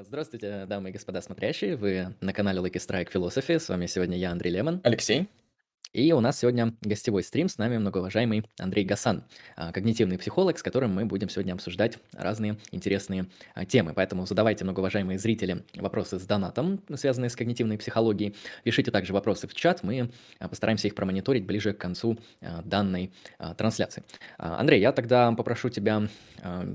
Здравствуйте, дамы и господа смотрящие. Вы на канале Lucky Strike Philosophy. С вами сегодня я, Андрей Лемон. Алексей. И у нас сегодня гостевой стрим, с нами многоуважаемый Андрей Гасан, а, когнитивный психолог, с которым мы будем сегодня обсуждать разные интересные а, темы. Поэтому задавайте, многоуважаемые зрители, вопросы с донатом, связанные с когнитивной психологией. Пишите также вопросы в чат, мы а, постараемся их промониторить ближе к концу данной трансляции. Андрей, я тогда попрошу тебя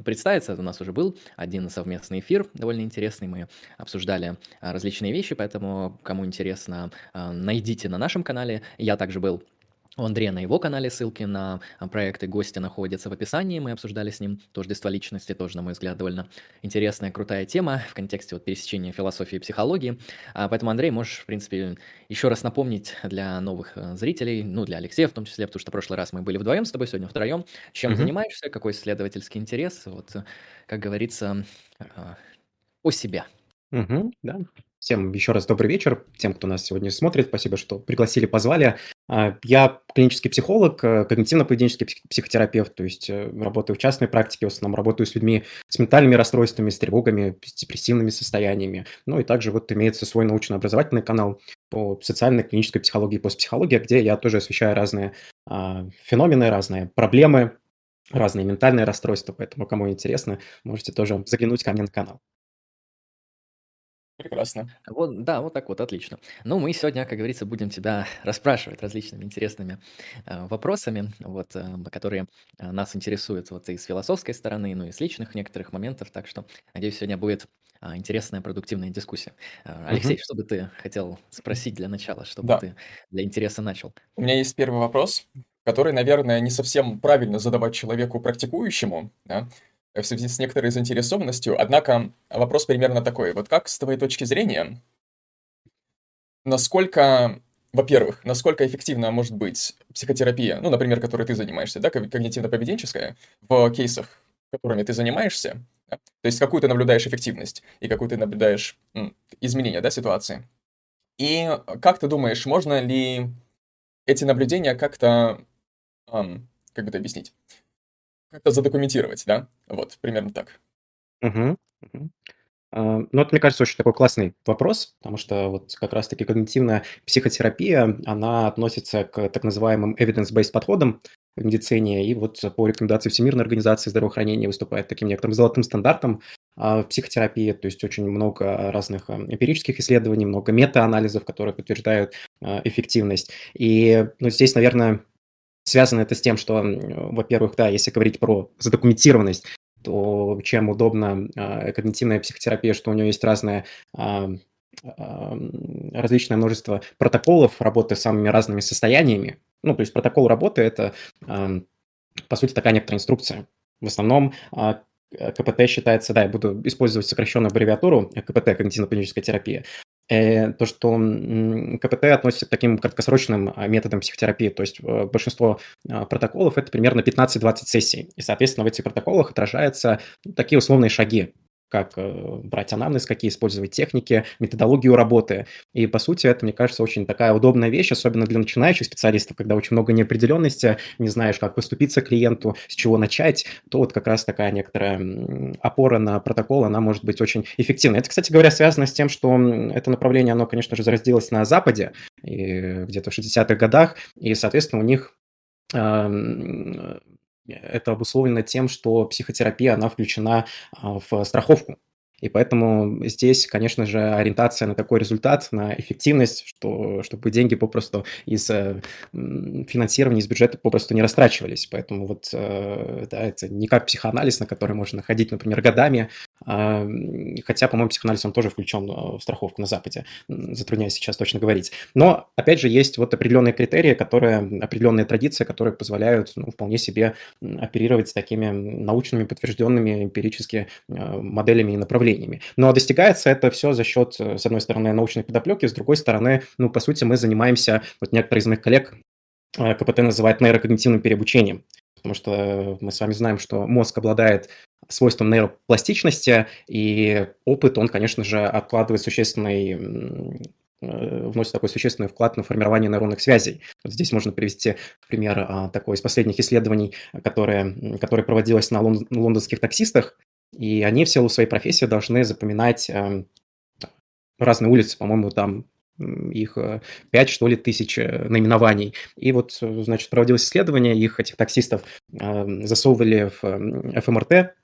представиться. У нас уже был один совместный эфир, довольно интересный. Мы обсуждали различные вещи, поэтому, кому интересно, найдите на нашем канале. Я также был у Андрея на его канале ссылки на а, проекты гостя находятся в описании. Мы обсуждали с ним тождество личности, тоже, на мой взгляд, довольно интересная, крутая тема в контексте вот пересечения философии и психологии. А, поэтому, Андрей, можешь, в принципе, еще раз напомнить для новых э, зрителей, ну, для Алексея в том числе, потому что в прошлый раз мы были вдвоем с тобой, сегодня втроем. Чем mm-hmm. занимаешься, какой исследовательский интерес, вот, как говорится, а, о себе. Угу, да. Всем еще раз добрый вечер, тем, кто нас сегодня смотрит. Спасибо, что пригласили, позвали. А, я клинический психолог, э, когнитивно-поведенческий психотерапевт, то есть э, работаю в частной практике, в основном работаю с людьми с ментальными расстройствами, с тревогами, с депрессивными состояниями. Ну и также вот имеется свой научно-образовательный канал по социальной клинической психологии и постпсихологии, где я тоже освещаю разные а, феномены, разные проблемы, разные ментальные расстройства, поэтому кому интересно, можете тоже заглянуть ко мне на канал. Прекрасно. Вот, да, вот так вот, отлично. Ну, мы сегодня, как говорится, будем тебя расспрашивать различными интересными э, вопросами, вот, э, которые э, нас интересуют вот и с философской стороны, ну и с личных некоторых моментов, так что, надеюсь, сегодня будет э, интересная, продуктивная дискуссия. Э, Алексей, что бы ты хотел спросить для начала, чтобы Да. ты для интереса начал? У меня есть первый вопрос, который, наверное, не совсем правильно задавать человеку практикующему, да, в связи с некоторой заинтересованностью. Однако вопрос примерно такой. Вот как с твоей точки зрения, насколько, во-первых, насколько эффективна может быть психотерапия, ну, например, которой ты занимаешься, да, когнитивно-поведенческая, в кейсах, которыми ты занимаешься, да? то есть какую ты наблюдаешь эффективность и какую ты наблюдаешь изменения, да, ситуации. И как ты думаешь, можно ли эти наблюдения как-то, ам, как бы это объяснить, как-то задокументировать, да? Вот, примерно так. Угу, угу. Ну, это, мне кажется, очень такой классный вопрос, потому что вот как раз-таки когнитивная психотерапия, она относится к так называемым evidence-based подходам в медицине, и вот по рекомендации Всемирной организации здравоохранения выступает таким некоторым золотым стандартом а, в психотерапии, то есть очень много разных а, эмпирических исследований, много мета-анализов, которые подтверждают эффективность. И ну, здесь, наверное, Связано это с тем, что, во-первых, да, если говорить про задокументированность, то чем удобна э, когнитивная психотерапия, что у нее есть разное э, э, различное множество протоколов работы с самыми разными состояниями. Ну, то есть протокол работы – это, э, по сути, такая некоторая инструкция. В основном э, КПТ считается, да, я буду использовать сокращенную аббревиатуру КПТ, когнитивно-поведенческая терапия. Э, то, что КПТ относится к таким краткосрочным а, методам психотерапии, то есть э, большинство а, протоколов – это примерно 15-20 сессий, и, соответственно, в этих протоколах отражаются ну, такие условные шаги, как э, брать анамнез, какие использовать техники, методологию работы. И, по сути, это, мне кажется, очень такая удобная вещь, особенно для начинающих специалистов, когда очень много неопределенности, не знаешь, как поступиться клиенту, с чего начать, то вот как раз такая некоторая опора на протокол, она может быть очень эффективной. Это, кстати говоря, связано с тем, что это направление, оно, конечно же, зародилось на Западе, где-то в 60-х годах, и, соответственно, у них это обусловлено тем, что психотерапия, она включена а, в страховку. И поэтому здесь, конечно же, ориентация на такой результат, на эффективность, что, чтобы деньги попросту из э, финансирования, из бюджета попросту не растрачивались. Поэтому вот, э, да, это не как психоанализ, на который можно ходить, например, годами, хотя, по-моему, психоанализ, он тоже включен э, в страховку на Западе, затрудняюсь сейчас точно говорить. Но, опять же, есть вот определенные критерии, которые, определенные традиции, которые позволяют ну, вполне себе оперировать такими научными, подтвержденными эмпирически моделями и направлениями. Но достигается это все за счет, э, с одной стороны, научной подоплеки, с другой стороны, ну, по сути, мы занимаемся, вот некоторые из моих коллег э, КПТ называют нейрокогнитивным переобучением, потому что мы с вами знаем, что мозг обладает свойством нейропластичности, и опыт, он, конечно же, откладывает существенный э, вносит такой существенный вклад на формирование нейронных связей. Вот здесь можно привести пример а, такой из последних исследований, которое, которое проводилось на лондонских таксистах, И они в силу своей профессии должны запоминать эм, разные улицы, по-моему, там их 5, что ли, тысяч э, наименований. И вот, значит, проводилось исследование, их, этих таксистов, засовывали в ФМРТ,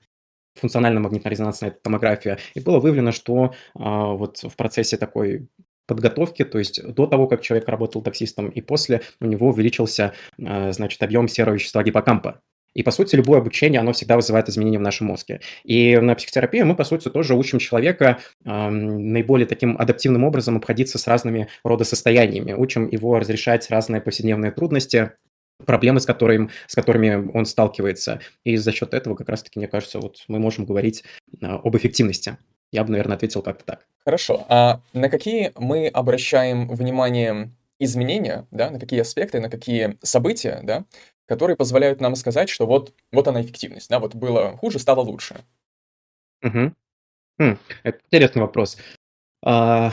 функциональная магнитно-резонансная томография, и было выявлено, что а, вот в процессе такой подготовки, то есть до того, как человек работал таксистом и после, у него увеличился, а, значит, объем серого вещества гиппокампа. И, по сути, любое обучение, оно всегда вызывает изменения в нашем мозге. И на психотерапии мы, по сути, тоже учим человека э, наиболее таким адаптивным образом обходиться с разными рода состояниями. Учим его разрешать разные повседневные трудности, проблемы, с, которым, с которыми он сталкивается. И за счет этого, как раз-таки, мне кажется, вот мы можем говорить а, об эффективности. Я бы, наверное, ответил как-то так. Хорошо. А на какие мы обращаем внимание изменения, да, на какие аспекты, на какие события, да, которые позволяют нам сказать, что вот, вот она эффективность, да, вот было хуже, стало лучше. Угу. Хм, это интересный вопрос. А,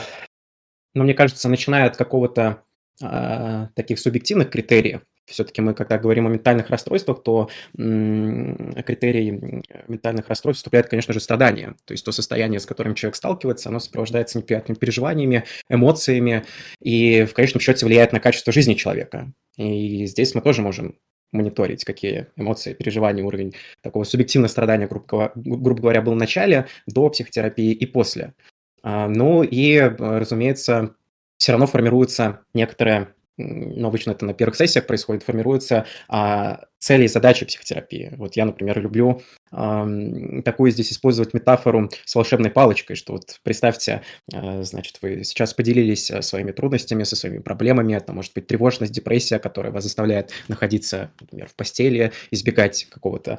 но мне кажется, начиная от какого-то а, таких субъективных критериев, все-таки мы, когда говорим о ментальных расстройствах, то критерий ментальных расстройств вступляет, конечно же, страдание. То есть то состояние, с которым человек сталкивается, оно сопровождается неприятными переживаниями, эмоциями и в конечном счете влияет на качество жизни человека. И здесь мы тоже можем мониторить, какие эмоции, переживания, уровень такого субъективного страдания, грубо, говоря, был в начале, до психотерапии и после. А, ну и, разумеется, все равно формируется некоторая ну, обычно это на первых сессиях происходит, формируются а, цели и задачи психотерапии. Вот я, например, люблю а, такую здесь использовать метафору с волшебной палочкой, что вот представьте, а, значит, вы сейчас поделились э, своими трудностями, со своими проблемами, это может быть тревожность, депрессия, которая вас заставляет находиться, например, в постели, избегать какого-то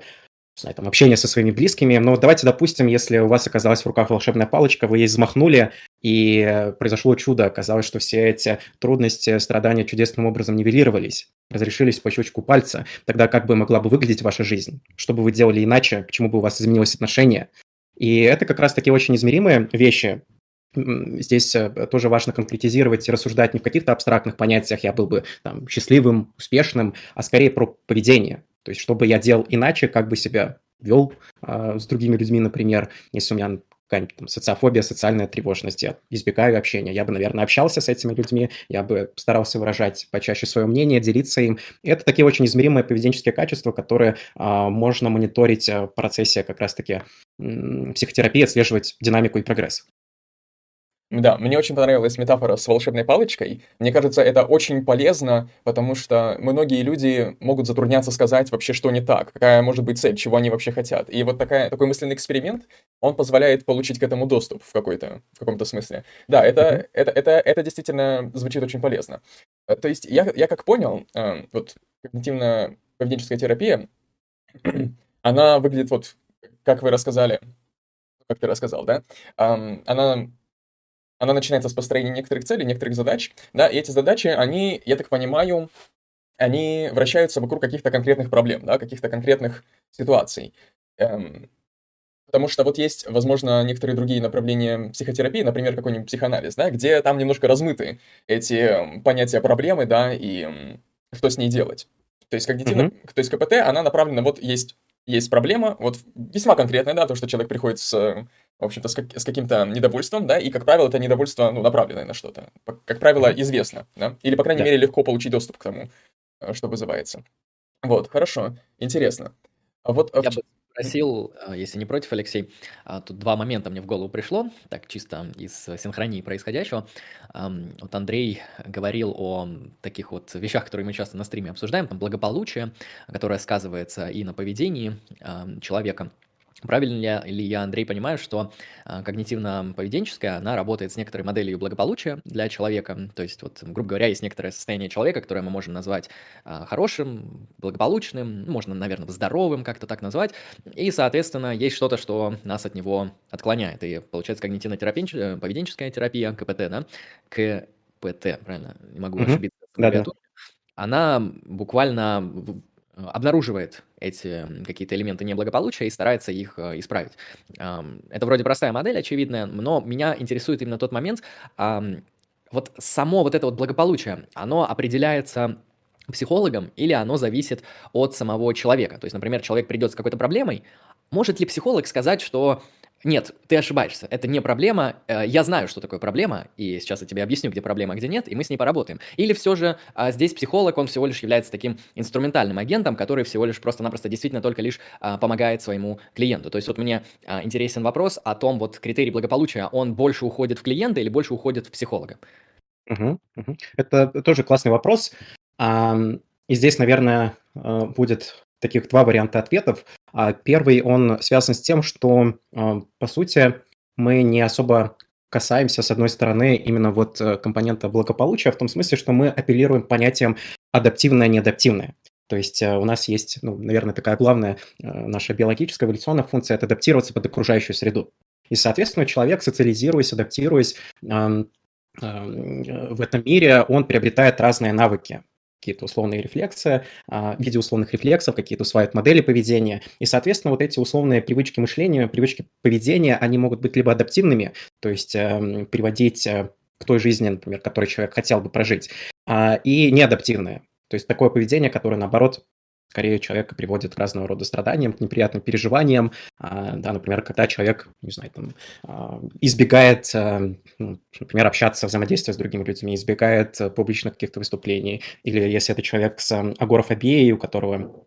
знаю, там, общение со своими близкими. Но давайте допустим, если у вас оказалась в руках волшебная палочка, вы ей взмахнули, и произошло чудо. Оказалось, что все эти трудности, страдания чудесным образом нивелировались, разрешились по щелчку пальца. Тогда как бы могла бы выглядеть ваша жизнь? Что бы вы делали иначе? К чему бы у вас изменилось отношение? И это как раз-таки очень измеримые вещи, Здесь э, тоже важно конкретизировать и рассуждать не в каких-то абстрактных понятиях, я был бы там, счастливым, успешным, а скорее про поведение. То есть, что бы я делал иначе, как бы себя вел э, с другими людьми, например, если у меня какая-нибудь там, социофобия, социальная тревожность, я избегаю общения, я бы, наверное, общался с этими людьми, я бы старался выражать почаще свое мнение, делиться им. Это такие очень измеримые поведенческие качества, которые а, можно мониторить в процессе как раз-таки психотерапии, отслеживать динамику и прогресс. Да, мне очень понравилась метафора с волшебной палочкой. Мне кажется, это очень полезно, потому что многие люди могут затрудняться сказать вообще, что не так, какая может быть цель, чего они вообще хотят. И вот такая, такой мысленный эксперимент, он позволяет получить к этому доступ в, какой-то, в каком-то смысле. Да, это, mm-hmm. это, это, это действительно звучит очень полезно. Э, то есть я, я как понял, э, вот когнитивно-поведенческая терапия, она выглядит вот, как вы рассказали, как ты рассказал, да? Она она начинается с построения некоторых целей, некоторых задач, да, и эти задачи, они, я так понимаю, они вращаются вокруг каких-то конкретных проблем, да, каких-то конкретных ситуаций. Эм, потому что вот есть, возможно, некоторые другие направления психотерапии, например, какой-нибудь психоанализ, да, где там немножко размыты эти эм, понятия проблемы, да, и что с ней делать. То есть когнитивно, mm-hmm. то есть КПТ, она направлена, вот есть, есть проблема, вот весьма конкретная, да, то, что человек приходит с в общем-то, с, как, с каким-то недовольством, да, и, как правило, это недовольство, ну, направленное на что-то. Как правило, известно, да, или, по крайней да. мере, легко получить доступ к тому, э, что вызывается. Вот, хорошо, интересно. А вот... А Я бы спросил, э, если не против, Алексей, а, тут два момента мне в голову пришло, так чисто из синхронии происходящего. Вот Андрей говорил о таких вот вещах, которые мы часто на стриме обсуждаем, там благополучие, которое сказывается и на поведении человека, Правильно ли я, Андрей, понимаю, что а, когнитивно-поведенческая, она работает с некоторой моделью благополучия для человека, то есть, вот, грубо говоря, есть некоторое состояние человека, которое мы можем назвать а, хорошим, благополучным, ну, можно, наверное, здоровым как-то так назвать, и, соответственно, есть что-то, что нас от него отклоняет, и получается когнитивно-поведенческая терапия, КПТ, да, КПТ, правильно, не могу mm-hmm. ошибиться. Да-да. Она буквально обнаруживает эти какие-то элементы неблагополучия и старается их э, исправить. Это вроде простая модель, очевидная, но меня интересует именно тот момент, вот само вот это вот благополучие, оно определяется психологом или оно зависит от самого человека. То есть, например, человек придет с какой-то проблемой, Может ли психолог сказать, что нет, ты ошибаешься, это не проблема, э, я знаю, что такое проблема, и сейчас я тебе объясню, где проблема, а где нет, и мы с ней поработаем. Или все же а, здесь психолог, он всего лишь является таким инструментальным агентом, который всего лишь просто-напросто действительно только лишь а, помогает своему клиенту. То есть вот мне интересен вопрос о том, вот критерий благополучия, он больше уходит в клиента или больше уходит в психолога? Угу, угу. Это тоже классный вопрос. И здесь, наверное, э, будет таких два варианта ответов. А первый, он связан с тем, что, а, по сути, мы не особо касаемся, с одной стороны, именно вот э, компонента благополучия, в том смысле, что мы апеллируем понятием адаптивное-неадаптивное. То есть э, у нас есть, ну, наверное, такая главная э, наша биологическая эволюционная функция – это адаптироваться под окружающую среду. И, соответственно, человек, социализируясь, адаптируясь в этом мире, он приобретает разные навыки какие-то условные рефлексы, а, в виде условных рефлексов, какие-то усваивают модели поведения. И, соответственно, вот эти условные привычки мышления, привычки поведения, они могут быть либо адаптивными, то есть эм, приводить э, к той жизни, например, которую человек хотел бы прожить, а, и неадаптивные. То есть такое поведение, которое, наоборот, скорее человека приводит к разного рода страданиям, к неприятным переживаниям. А, да, например, когда человек, не знаю, там, а, избегает, а, ну, например, общаться, взаимодействовать с другими людьми, избегает публичных каких-то выступлений, или если это человек с агорафобией, у которого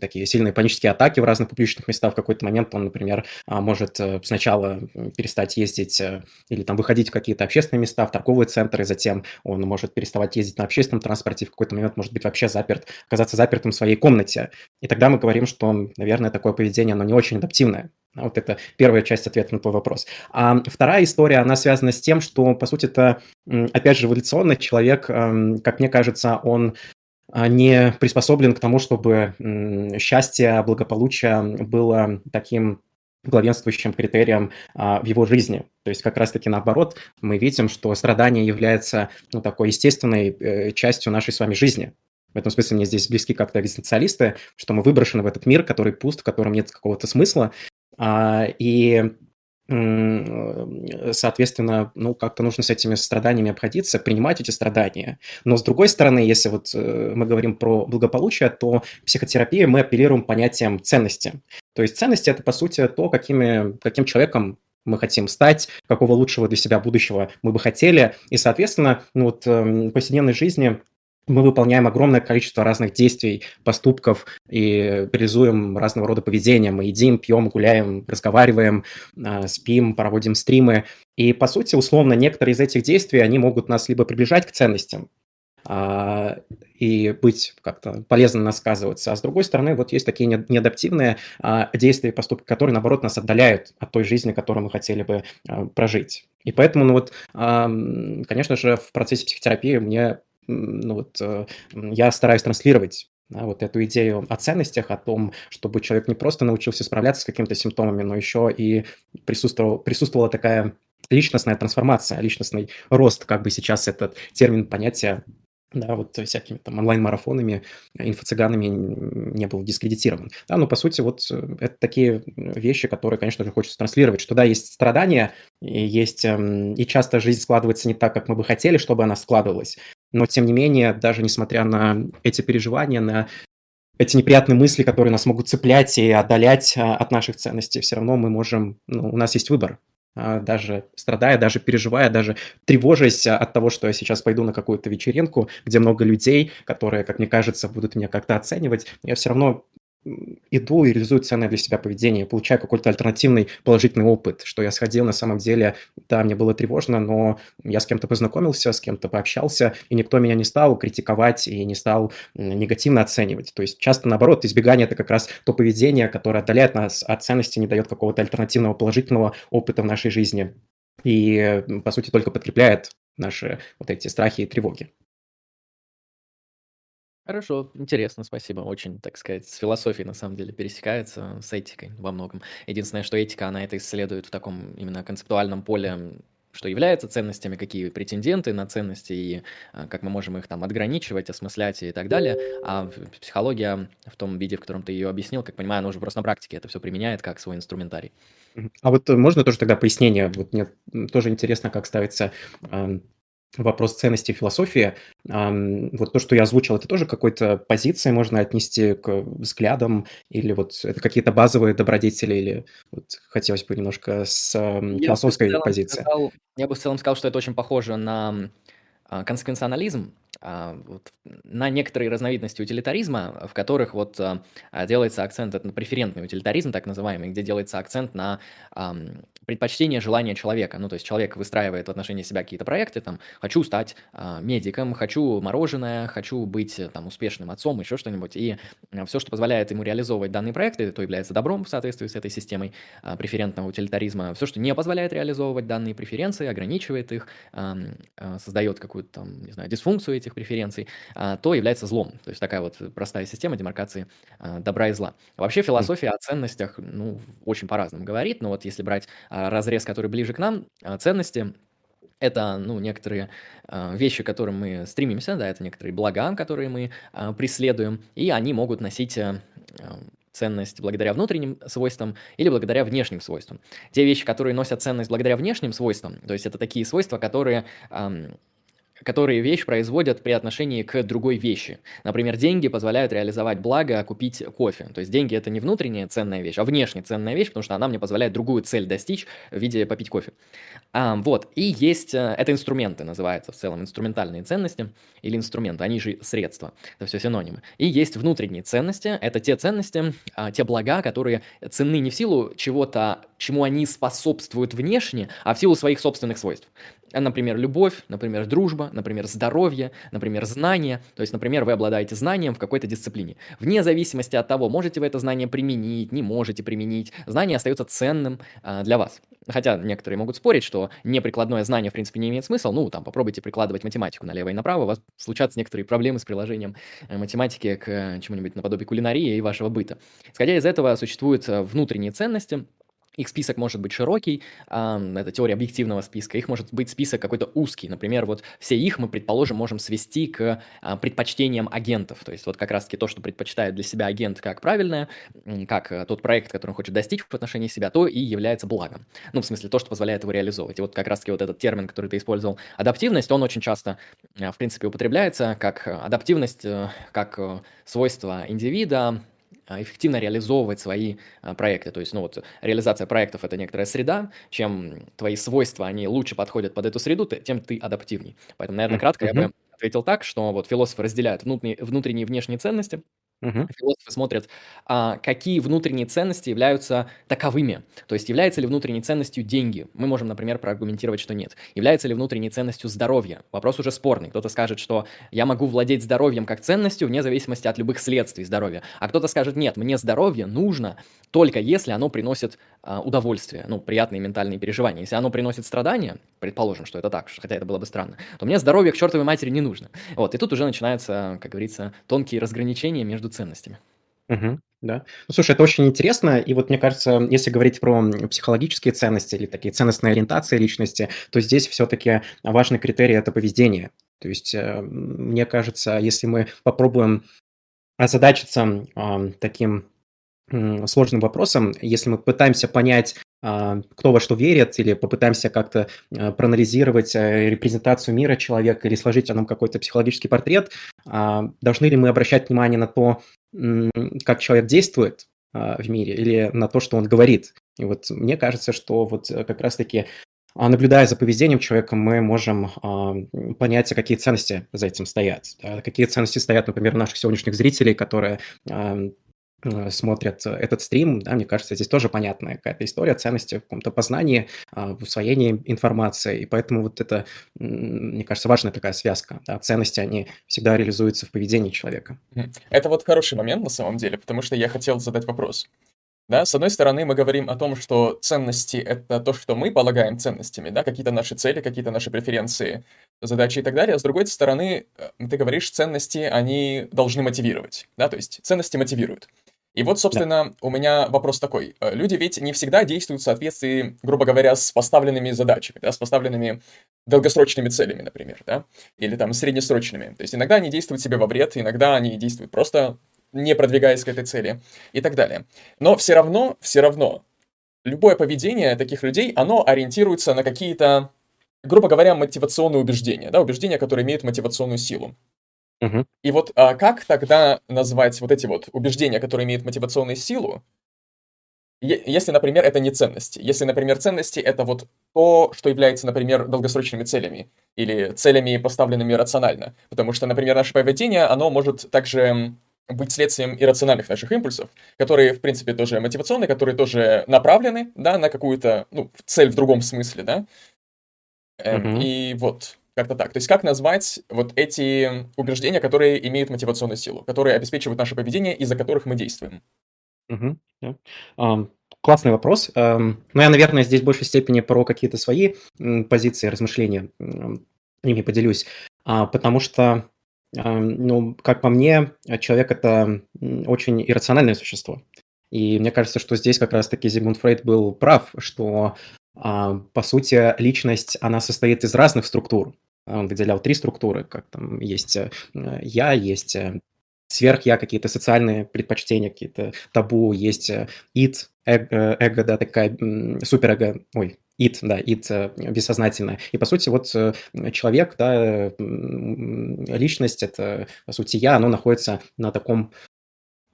такие сильные панические атаки в разных публичных местах. В какой-то момент он, например, а, может э, сначала перестать ездить э, или там выходить в какие-то общественные места, в торговые центры, затем он может переставать ездить на общественном транспорте, в какой-то момент может быть вообще заперт, оказаться запертым в своей комнате. И тогда мы говорим, что, наверное, такое поведение, оно не очень адаптивное. Вот это первая часть ответа на твой вопрос. А вторая история, она связана с тем, что, по сути, это, опять же, эволюционно человек, как мне кажется, он а, не приспособлен к тому, чтобы счастье, благополучие было таким главенствующим критерием а, в его жизни. То есть как раз-таки наоборот, мы видим, что страдание является ну, такой естественной э, частью нашей с вами жизни. В этом смысле мне здесь близки как-то экзистенциалисты, что мы выброшены в этот мир, который пуст, в котором нет какого-то смысла. А, и соответственно, ну, как-то нужно с этими страданиями обходиться, принимать эти страдания. Но с другой стороны, если вот э, мы говорим про благополучие, то в психотерапии мы апеллируем понятием ценности. То есть ценности – это, по сути, то, какими, каким человеком мы хотим стать, какого лучшего для себя будущего мы бы хотели. И, соответственно, ну вот эм, в повседневной жизни мы выполняем огромное количество разных действий, поступков и реализуем разного рода поведения. Мы едим, пьем, гуляем, разговариваем, а, спим, проводим стримы. И, по сути, условно, некоторые из этих действий, они могут нас либо приближать к ценностям, а, и быть как-то полезно сказываться. А с другой стороны, вот есть такие неадаптивные а, действия и поступки, которые, наоборот, нас отдаляют от той жизни, которую мы хотели бы прожить. И поэтому, ну вот, конечно же, в процессе психотерапии мне ну вот, э, я стараюсь транслировать да, вот эту идею о ценностях, о том, чтобы человек не просто научился справляться с какими-то симптомами, но еще и присутствовал, присутствовала такая личностная трансформация, личностный рост, как бы сейчас этот термин, понятие да, вот всякими там онлайн-марафонами, инфо-цыганами не был дискредитирован. Да, но по сути вот э, это такие вещи, которые, конечно же, хочется транслировать, что да, есть страдания, и есть, эм, и часто жизнь складывается не так, как мы бы хотели, чтобы она складывалась, но, тем не менее, даже несмотря на эти переживания, на эти неприятные мысли, которые нас могут цеплять и отдалять а, от наших ценностей, все равно мы можем, ну, у нас есть выбор. А, даже страдая, даже переживая, даже тревожась от того, что я сейчас пойду на какую-то вечеринку, где много людей, которые, как мне кажется, будут меня как-то оценивать, я все равно иду и реализую ценное для себя поведение, получаю какой-то альтернативный положительный опыт, что я сходил на самом деле, да, мне было тревожно, но я с кем-то познакомился, с кем-то пообщался, и никто меня не стал критиковать и не стал негативно оценивать. То есть часто наоборот, избегание – это как раз то поведение, которое отдаляет нас от ценности, не дает какого-то альтернативного положительного опыта в нашей жизни и, по сути, только подкрепляет наши вот эти страхи и тревоги. Хорошо, интересно, спасибо. Очень, так сказать, с философией на самом деле пересекается, с этикой во многом. Единственное, что этика, она это исследует в таком именно концептуальном поле, что является ценностями, какие претенденты на ценности и а, как мы можем их там отграничивать, осмыслять и так далее. А психология в том виде, в котором ты ее объяснил, как понимаю, она уже просто на практике это все применяет как свой инструментарий. А вот можно тоже тогда пояснение? Вот мне тоже интересно, как ставится вопрос ценности философии. Вот то, что я озвучил, это тоже какой-то позиции можно отнести к взглядам, или вот это какие-то базовые добродетели, или вот хотелось бы немножко с Я философской бы позиции. сказал, я бы в целом сказал, что это очень похоже на а, консеквенционализм, вот, на некоторые разновидности утилитаризма, в которых вот а, делается акцент на преферентный утилитаризм, так называемый, где делается акцент на предпочтение желания человека. Ну, то есть человек выстраивает в отношении себя какие-то проекты, там, хочу стать э, медиком, хочу мороженое, хочу быть там успешным отцом, еще что-нибудь. И э, все, что позволяет ему реализовывать данные проекты, то является добром в соответствии с этой системой э, преферентного утилитаризма. Все, что не позволяет реализовывать данные преференции, ограничивает их, э, э, создает какую-то там, не знаю, дисфункцию этих преференций, э, то является злом. То есть такая вот простая система демаркации э, добра и зла. Вообще философия о ценностях, ну, очень по-разному говорит, но вот если брать а, разрез, который ближе к нам, а, ценности это, ну, некоторые э, вещи, к которым мы стремимся, да, это некоторые блага, которые мы э, преследуем, и они могут носить э, ценность благодаря внутренним свойствам или благодаря внешним свойствам. Те вещи, которые носят ценность благодаря внешним свойствам, то есть это такие свойства, которые э, которые вещь производят при отношении к другой вещи. Например, деньги позволяют реализовать благо, купить кофе. То есть деньги это не внутренняя ценная вещь, а внешняя ценная вещь, потому что она мне позволяет другую цель достичь в виде попить кофе. А, вот, и есть, э, это инструменты называются в целом, инструментальные ценности или инструменты, они же средства, это все синонимы. И есть внутренние ценности, это те ценности, а, те блага, которые ценны не в силу чего-то, чему они способствуют внешне, а в силу своих собственных свойств. А, например, любовь, например, дружба, например, здоровье, например, знание. То есть, например, вы обладаете знанием в какой-то дисциплине. Вне зависимости от того, можете вы это знание применить, не можете применить, знание остается ценным а, для вас. Хотя некоторые могут спорить, что неприкладное знание, в принципе, не имеет смысла. Ну, там, попробуйте прикладывать математику налево и направо, у вас случатся некоторые проблемы с приложением э, математики к э, чему-нибудь наподобие кулинарии и вашего быта. Исходя из этого, существуют э, внутренние ценности, их список может быть широкий, это теория объективного списка, их может быть список какой-то узкий. Например, вот все их мы, предположим, можем свести к а, предпочтениям агентов. То есть вот как раз-таки то, что предпочитает для себя агент как правильное, как э, тот проект, который он хочет достичь в отношении себя, то и является благом. Ну, в смысле, то, что позволяет его реализовывать. И вот как раз-таки вот этот термин, который ты использовал, адаптивность, он очень часто, э, в принципе, употребляется как адаптивность, э, как свойство индивида, а, эффективно реализовывать свои а, проекты. То есть, ну вот, реализация проектов – это некоторая среда. Чем твои свойства, они лучше подходят под эту среду, тем ты адаптивней. Поэтому, наверное, кратко mm-hmm. я бы ответил так, что вот философы разделяют внутренние, внутренние и внешние ценности – Угу. Философы смотрят, а, какие внутренние ценности являются таковыми. То есть является ли внутренней ценностью деньги? Мы можем, например, проаргументировать, что нет. Является ли внутренней ценностью здоровье? Вопрос уже спорный. Кто-то скажет, что я могу владеть здоровьем как ценностью вне зависимости от любых следствий здоровья. А кто-то скажет, нет, мне здоровье нужно только если оно приносит а, удовольствие, ну, приятные ментальные переживания. Если оно приносит страдания, предположим, что это так, хотя это было бы странно, то мне здоровье к чертовой матери не нужно. Вот, и тут уже начинаются, как говорится, тонкие разграничения между ценностями. Угу, да. Ну, слушай, это очень интересно. И вот мне кажется, если говорить про психологические ценности или такие ценностные ориентации личности, то здесь все-таки важный критерий – это поведение. То есть, э, мне кажется, если мы попробуем озадачиться таким сложным вопросом, если мы пытаемся понять, а, кто во что верит, или попытаемся как-то а, проанализировать э, репрезентацию мира человека или сложить о нем какой-то психологический портрет, а, должны ли мы обращать внимание на то, как человек действует в мире, или на то, что он говорит. И вот мне кажется, что вот э, как раз-таки наблюдая за поведением человека, мы можем понять, какие ценности за этим стоят. Какие ценности стоят, например, наших сегодняшних зрителей, которые Э, смотрят этот стрим, да, мне кажется, здесь тоже понятная какая-то история ценности в каком-то познании, а, в усвоении информации, и поэтому вот это, мне кажется, важная такая связка. Да, ценности, они всегда реализуются в поведении человека. Это вот хороший момент на самом деле, потому что я хотел задать вопрос. Да, с одной стороны, мы говорим о том, что ценности — это то, что мы полагаем ценностями, да, какие-то наши цели, какие-то наши преференции, задачи и так далее. А с другой стороны, э, ты говоришь, ценности, они должны мотивировать, да, то есть ценности мотивируют. И вот, собственно, да. у меня вопрос такой. Э, люди ведь не всегда действуют в соответствии, грубо говоря, с поставленными задачами, да, с поставленными долгосрочными целями, например, да, или там среднесрочными. То есть иногда они действуют себе во вред, иногда они действуют просто не продвигаясь к этой цели и так далее. Но все равно, все равно, любое поведение таких людей, оно ориентируется на какие-то грубо говоря, мотивационные убеждения, да, убеждения, которые имеют мотивационную силу. Мгм. И вот а, как тогда назвать вот эти вот убеждения, которые имеют мотивационную силу, если, например, это не ценности? Если, например, ценности это вот то, что является, например, долгосрочными целями или целями, поставленными рационально. Потому что, например, наше поведение, оно может также быть следствием иррациональных наших импульсов, которые, в принципе, тоже мотивационные, которые тоже направлены, да, на какую-то, ну, цель в другом смысле, да. Мгм. И вот, как-то так. То есть как назвать вот эти убеждения, которые имеют мотивационную силу, которые обеспечивают наше поведение, из-за которых мы действуем? Мгм. Да. Ам, Классный вопрос. Но я, наверное, здесь в большей степени про какие-то свои позиции, размышления ими поделюсь. А, Потому что, ну, как по мне, человек– это очень иррациональное существо. И мне кажется, что здесь как раз-таки Зигмунд Фрейд был прав, что, а, по сути, личность, она состоит из разных структур. Он выделял три структуры, как там есть э, я, есть э, сверх-я, какие-то социальные предпочтения, какие-то табу, есть э, id, эго, да, такая суперэго, ой, id, да, id э, бессознательное. И, по сути, вот э, человек, да, м, личность, это, по сути, я, оно находится на таком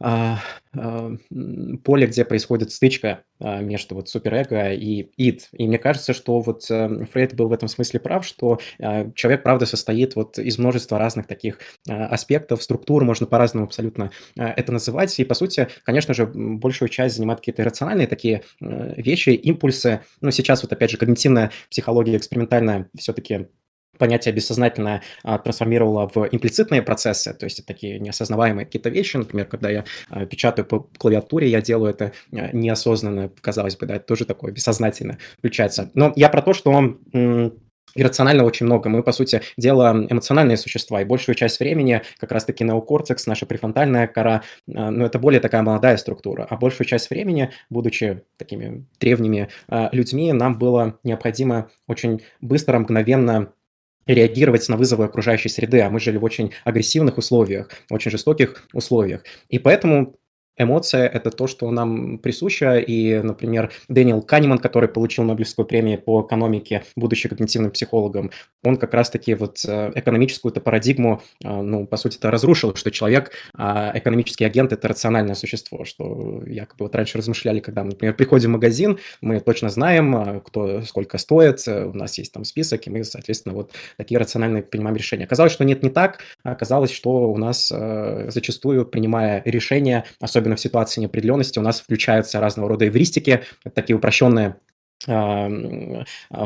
поле, где происходит стычка а, между вот суперэго и ид. И мне кажется, что вот э, Фрейд был в этом смысле прав, что а, человек, правда, состоит вот из множества разных таких а, аспектов, структур, можно по-разному абсолютно а, это называть. И, по сути, конечно же, большую часть занимают какие-то рациональные такие э, вещи, импульсы. Но сейчас вот, опять же, когнитивная психология экспериментальная все-таки понятие бессознательное а, трансформировало в имплицитные процессы, то есть такие неосознаваемые какие-то вещи, например, когда я а, печатаю по клавиатуре, я делаю это а, неосознанно, казалось бы, да, это тоже такое бессознательно включается. Но я про то, что м, Иррационально очень много. Мы, по сути дела, эмоциональные существа, и большую часть времени как раз-таки неокортекс, наша префронтальная кора, а, ну, это более такая молодая структура, а большую часть времени, будучи такими древними людьми, нам было необходимо очень быстро, мгновенно реагировать на вызовы окружающей среды, а мы жили в очень агрессивных условиях, очень жестоких условиях. И поэтому эмоция – это то, что нам присуще, и, например, Дэниел Канеман, который получил Нобелевскую премию по экономике, будучи когнитивным психологом, он как раз-таки вот э, экономическую-то парадигму, э, ну, по сути-то разрушил, что человек, а экономический агент – это рациональное существо, что якобы вот раньше размышляли, когда мы, например, приходим в магазин, мы точно знаем, э, кто сколько стоит, у нас есть там список, и мы, соответственно, вот такие рациональные принимаем решения. Оказалось, что нет, не так, оказалось, что у нас зачастую, принимая решения, особенно особенно в ситуации неопределенности, у нас включаются разного рода эвристики, такие упрощенные а,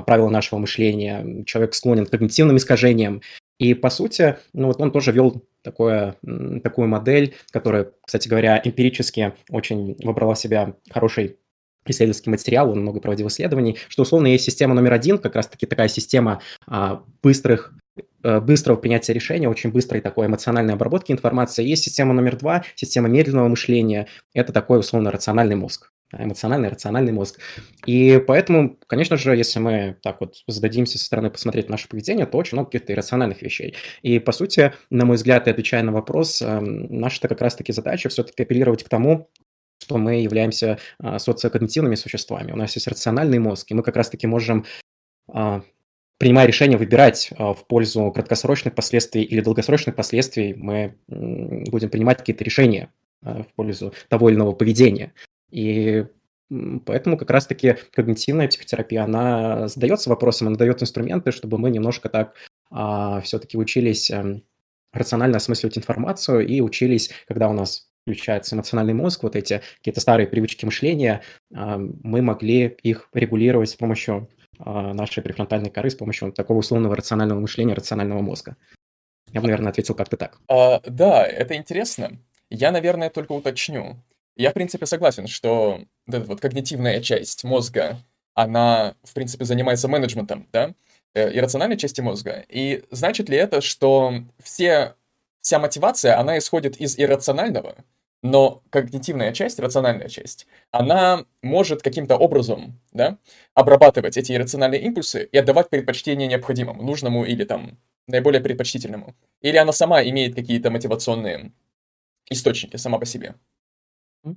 правила нашего мышления. Человек склонен к когнитивным искажениям. И, по сути, ну вот он тоже вел такое, такую модель, которая, кстати говоря, эмпирически очень выбрала в себя хороший исследовательский материал, он много проводил исследований, что условно есть система номер один, как раз-таки такая система а, быстрых быстрого принятия решения, очень быстрой такой эмоциональной обработки информации. Есть система номер два, система медленного мышления. Это такой условно рациональный мозг эмоциональный, рациональный мозг. И поэтому, конечно же, если мы так вот зададимся со стороны посмотреть наше поведение, то очень много каких-то иррациональных вещей. И, по сути, на мой взгляд, и отвечая на вопрос, эм, наша как раз-таки задача все-таки апеллировать к тому, что мы являемся а, социокогнитивными существами. У нас есть рациональный мозг, и мы как раз-таки можем а, принимая решение выбирать а, в пользу краткосрочных последствий или долгосрочных последствий, мы будем принимать какие-то решения а, в пользу того или иного поведения. И поэтому как раз-таки когнитивная психотерапия, она задается вопросом, она дает инструменты, чтобы мы немножко так а, все-таки учились а, рационально осмысливать информацию и учились, когда у нас включается эмоциональный мозг, вот эти какие-то старые привычки мышления, а, мы могли их регулировать с помощью нашей префронтальной коры с помощью такого условного рационального мышления, рационального мозга. Я бы, наверное, ответил как-то так. А, да, это интересно. Я, наверное, только уточню. Я, в принципе, согласен, что вот эта вот когнитивная часть мозга, она, в принципе, занимается менеджментом, да, э, иррациональной части мозга. И значит ли это, что все, вся мотивация, она исходит из иррационального, но когнитивная часть, рациональная часть, она может каким-то образом да, обрабатывать эти иррациональные импульсы и отдавать предпочтение необходимому, нужному или там наиболее предпочтительному. Или она сама имеет какие-то мотивационные источники сама по себе. Ну,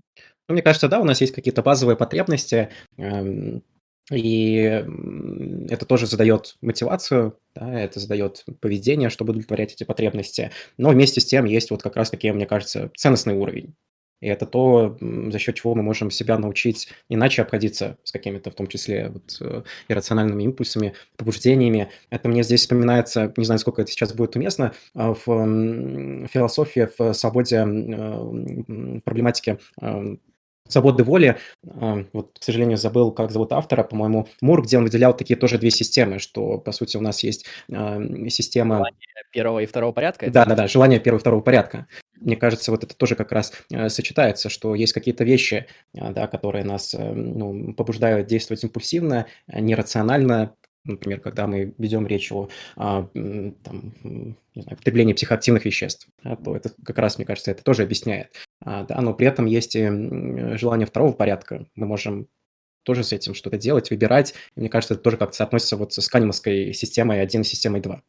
мне кажется, да, у нас есть какие-то базовые потребности, эм, И это тоже задает мотивацию, да, это задает поведение, чтобы удовлетворять эти потребности. Но вместе с тем есть вот как раз-таки, мне кажется, ценностный уровень. И это то, за счет чего мы можем себя научить иначе обходиться с какими-то, в том числе, вот, э, иррациональными импульсами, побуждениями. Это мне здесь вспоминается, не знаю, сколько это сейчас будет уместно, а, в философии, в свободе, э, проблематике э, свободы воли. Вот, к сожалению, забыл, как зовут автора, по-моему, Мур, где он выделял такие тоже две системы, что, по сути, у нас есть система... Желание первого и второго порядка? Да-да-да, желание первого и второго порядка мне кажется, вот это тоже как раз э, сочетается, что есть какие-то вещи, э, да, которые нас э, ну, побуждают действовать импульсивно, нерационально, например, когда мы ведем речь о, о там, не знаю, потреблении психоактивных веществ, да, то это как раз, мне кажется, это тоже объясняет. А, да, но при этом есть и желание второго порядка. Мы можем тоже с этим что-то делать, выбирать. И мне кажется, это тоже как-то соотносится вот с канемовской системой 1 и системой 2.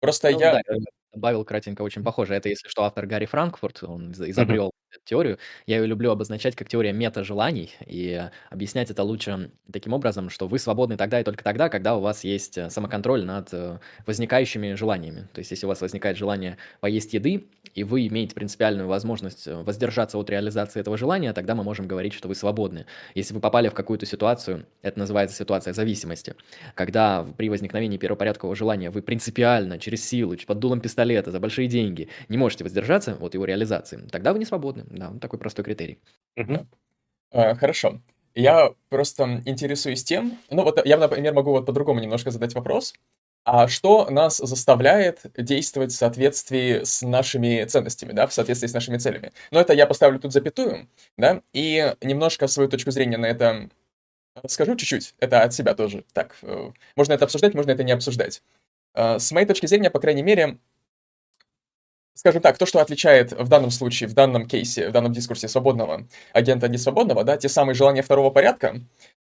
Просто ну, я... Да, добавил кратенько, очень похоже. Это, если что, автор Гарри Франкфурт, он изобрел теорию. Я ее люблю обозначать как теория мета-желаний и объяснять это лучше таким образом, что вы свободны тогда и только тогда, когда у вас есть э, самоконтроль над э, возникающими желаниями. То есть, если у вас возникает желание поесть еды, и вы имеете принципиальную возможность э, воздержаться от реализации этого желания, тогда мы можем говорить, что вы свободны. Если вы попали в какую-то ситуацию, это называется ситуация зависимости, когда при возникновении первопорядкового желания вы принципиально, через силу, под дулом пистолета, за большие деньги не можете воздержаться от его реализации, тогда вы не свободны свободны. Да, такой простой критерий. Угу. А, хорошо. Я просто интересуюсь тем, ну вот я, например, могу вот по-другому немножко задать вопрос. А что нас заставляет действовать в соответствии с нашими ценностями, да, в соответствии с нашими целями? Но это я поставлю тут запятую, да, и немножко свою точку зрения на это скажу чуть-чуть. Это от себя тоже. Так, э, можно это обсуждать, можно это не обсуждать. А, с моей точки зрения, по крайней мере, скажем так, то, что отличает в данном случае, в данном кейсе, в данном дискурсе свободного агента от несвободного, да, те самые желания второго порядка,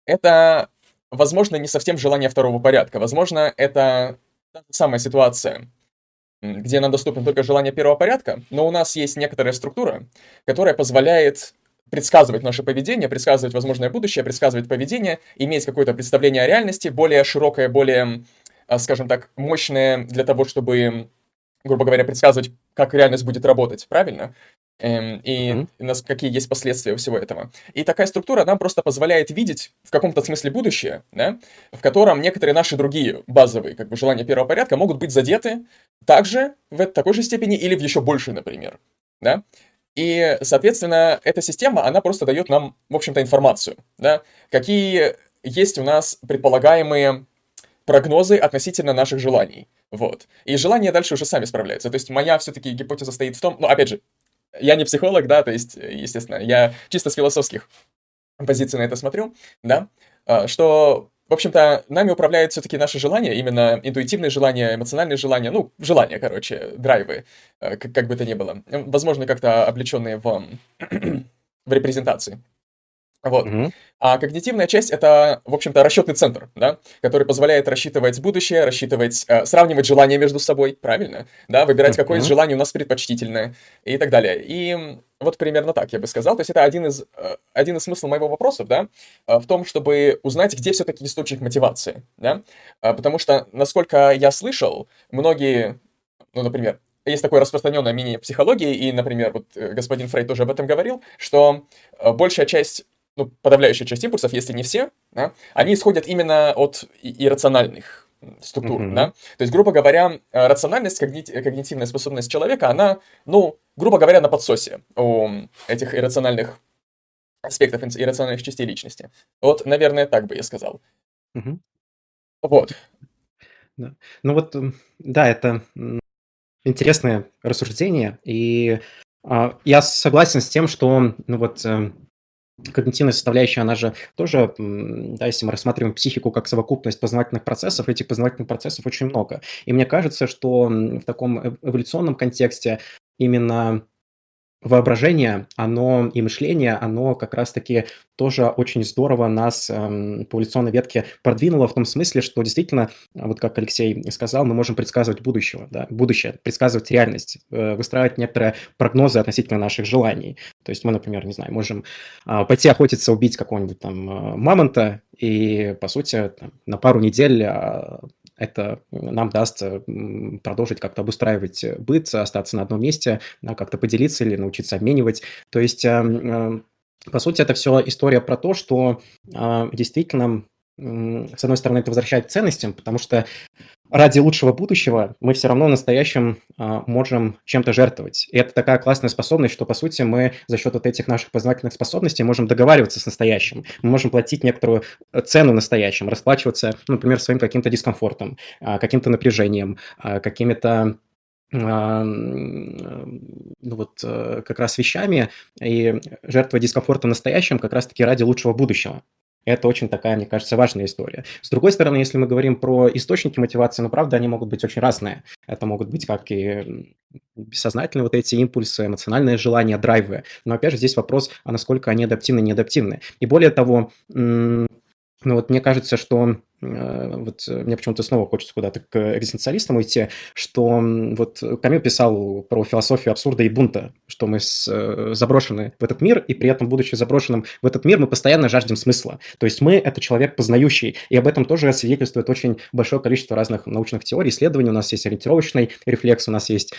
это, возможно, не совсем желание второго порядка. Возможно, это та же самая ситуация, где нам доступно только желание первого порядка, но у нас есть некоторая структура, которая позволяет предсказывать наше поведение, предсказывать возможное будущее, предсказывать поведение, иметь какое-то представление о реальности, более широкое, более, а, скажем так, мощное для того, чтобы грубо говоря, предсказывать, как реальность будет работать, правильно? Эм, и mm-hmm. нас какие есть последствия у всего этого. И такая структура нам просто позволяет видеть в каком-то смысле будущее, да, в котором некоторые наши другие базовые как бы, желания первого порядка могут быть задеты также в такой же степени или в еще большей, например. Да? И, соответственно, эта система, она просто дает нам, в общем-то, информацию, да, какие есть у нас предполагаемые прогнозы относительно наших желаний. Вот. И желания дальше уже сами справляются. То есть моя все-таки гипотеза стоит в том, ну, опять же, я не психолог, да, то есть, естественно, я чисто с философских позиций на это смотрю, да, а, что, в общем-то, нами управляют все-таки наши желания, именно интуитивные желания, эмоциональные желания, ну, желания, короче, драйвы, как, как бы то ни было. Возможно, как-то облеченные в, в репрезентации. Вот. Mm-hmm. А когнитивная часть это, в общем-то, расчетный центр, да, который позволяет рассчитывать будущее, рассчитывать, э, сравнивать желания между собой, правильно, да, выбирать, какое из желаний у нас предпочтительное и так далее. И вот примерно так я бы сказал. То есть это один из, э, один из смыслов моего вопроса, да, э, в том, чтобы узнать, где все-таки источник мотивации, да, э, потому что, насколько я слышал, многие, ну, например, есть такое распространенное мнение психологии, и, например, вот господин Фрейд тоже об этом говорил, что большая часть ну, подавляющая часть импульсов, если не все, да, они исходят именно от иррациональных структур, mm-hmm. да. То есть, грубо говоря, э, рациональность, когнити- когнитивная способность человека, она, ну, грубо говоря, на подсосе у этих иррациональных аспектов, иррациональных частей личности. Вот, наверное, так бы я сказал. Mm-hmm. Вот. Да. Ну вот, да, это интересное рассуждение, и а, я согласен с тем, что, ну вот, э, когнитивная составляющая, она же тоже, да, если мы рассматриваем психику как совокупность познавательных процессов, этих познавательных процессов очень много. И мне кажется, что в таком эволюционном контексте именно воображение, оно и мышление, оно как раз-таки тоже очень здорово нас эм, по эволюционной ветке продвинуло в том смысле, что действительно, вот как Алексей сказал, мы можем предсказывать будущего, да, будущее, предсказывать реальность, э, выстраивать некоторые прогнозы относительно наших желаний. То есть мы, например, не знаю, можем э, пойти охотиться, убить какого-нибудь там э, мамонта, и, по сути, там, на пару недель э, это нам даст продолжить как-то обустраивать быт, остаться на одном месте, да, как-то поделиться или научиться обменивать. То есть, эм, э, по сути, это все история про то, что э, действительно, с одной стороны, это возвращает ценностям, потому что ради лучшего будущего мы все равно в настоящем а, можем чем-то жертвовать. И это такая классная способность, что, по сути, мы за счет вот этих наших познавательных способностей можем договариваться с настоящим. Мы можем платить некоторую э, цену настоящим, расплачиваться, например, своим каким-то дискомфортом, а, каким-то напряжением, а, какими-то ну вот э, как раз вещами и жертва дискомфорта настоящим как раз-таки ради лучшего будущего. Это очень такая, мне кажется, важная история. С другой стороны, если мы говорим про источники мотивации, ну, правда, они могут быть очень разные. Это могут быть как и бессознательные вот эти импульсы, эмоциональные желания, драйвы. Но, опять же, здесь вопрос, а насколько они адаптивны, неадаптивны. И более того, ну вот мне кажется, что э, вот мне почему-то снова хочется куда-то к экзистенциалистам уйти, что вот Камил писал про философию абсурда и бунта, что мы с, э, заброшены в этот мир, и при этом, будучи заброшенным в этот мир, мы постоянно жаждем смысла. То есть мы – это человек познающий, и об этом тоже свидетельствует очень большое количество разных научных теорий, исследований. У нас есть ориентировочный рефлекс, у нас есть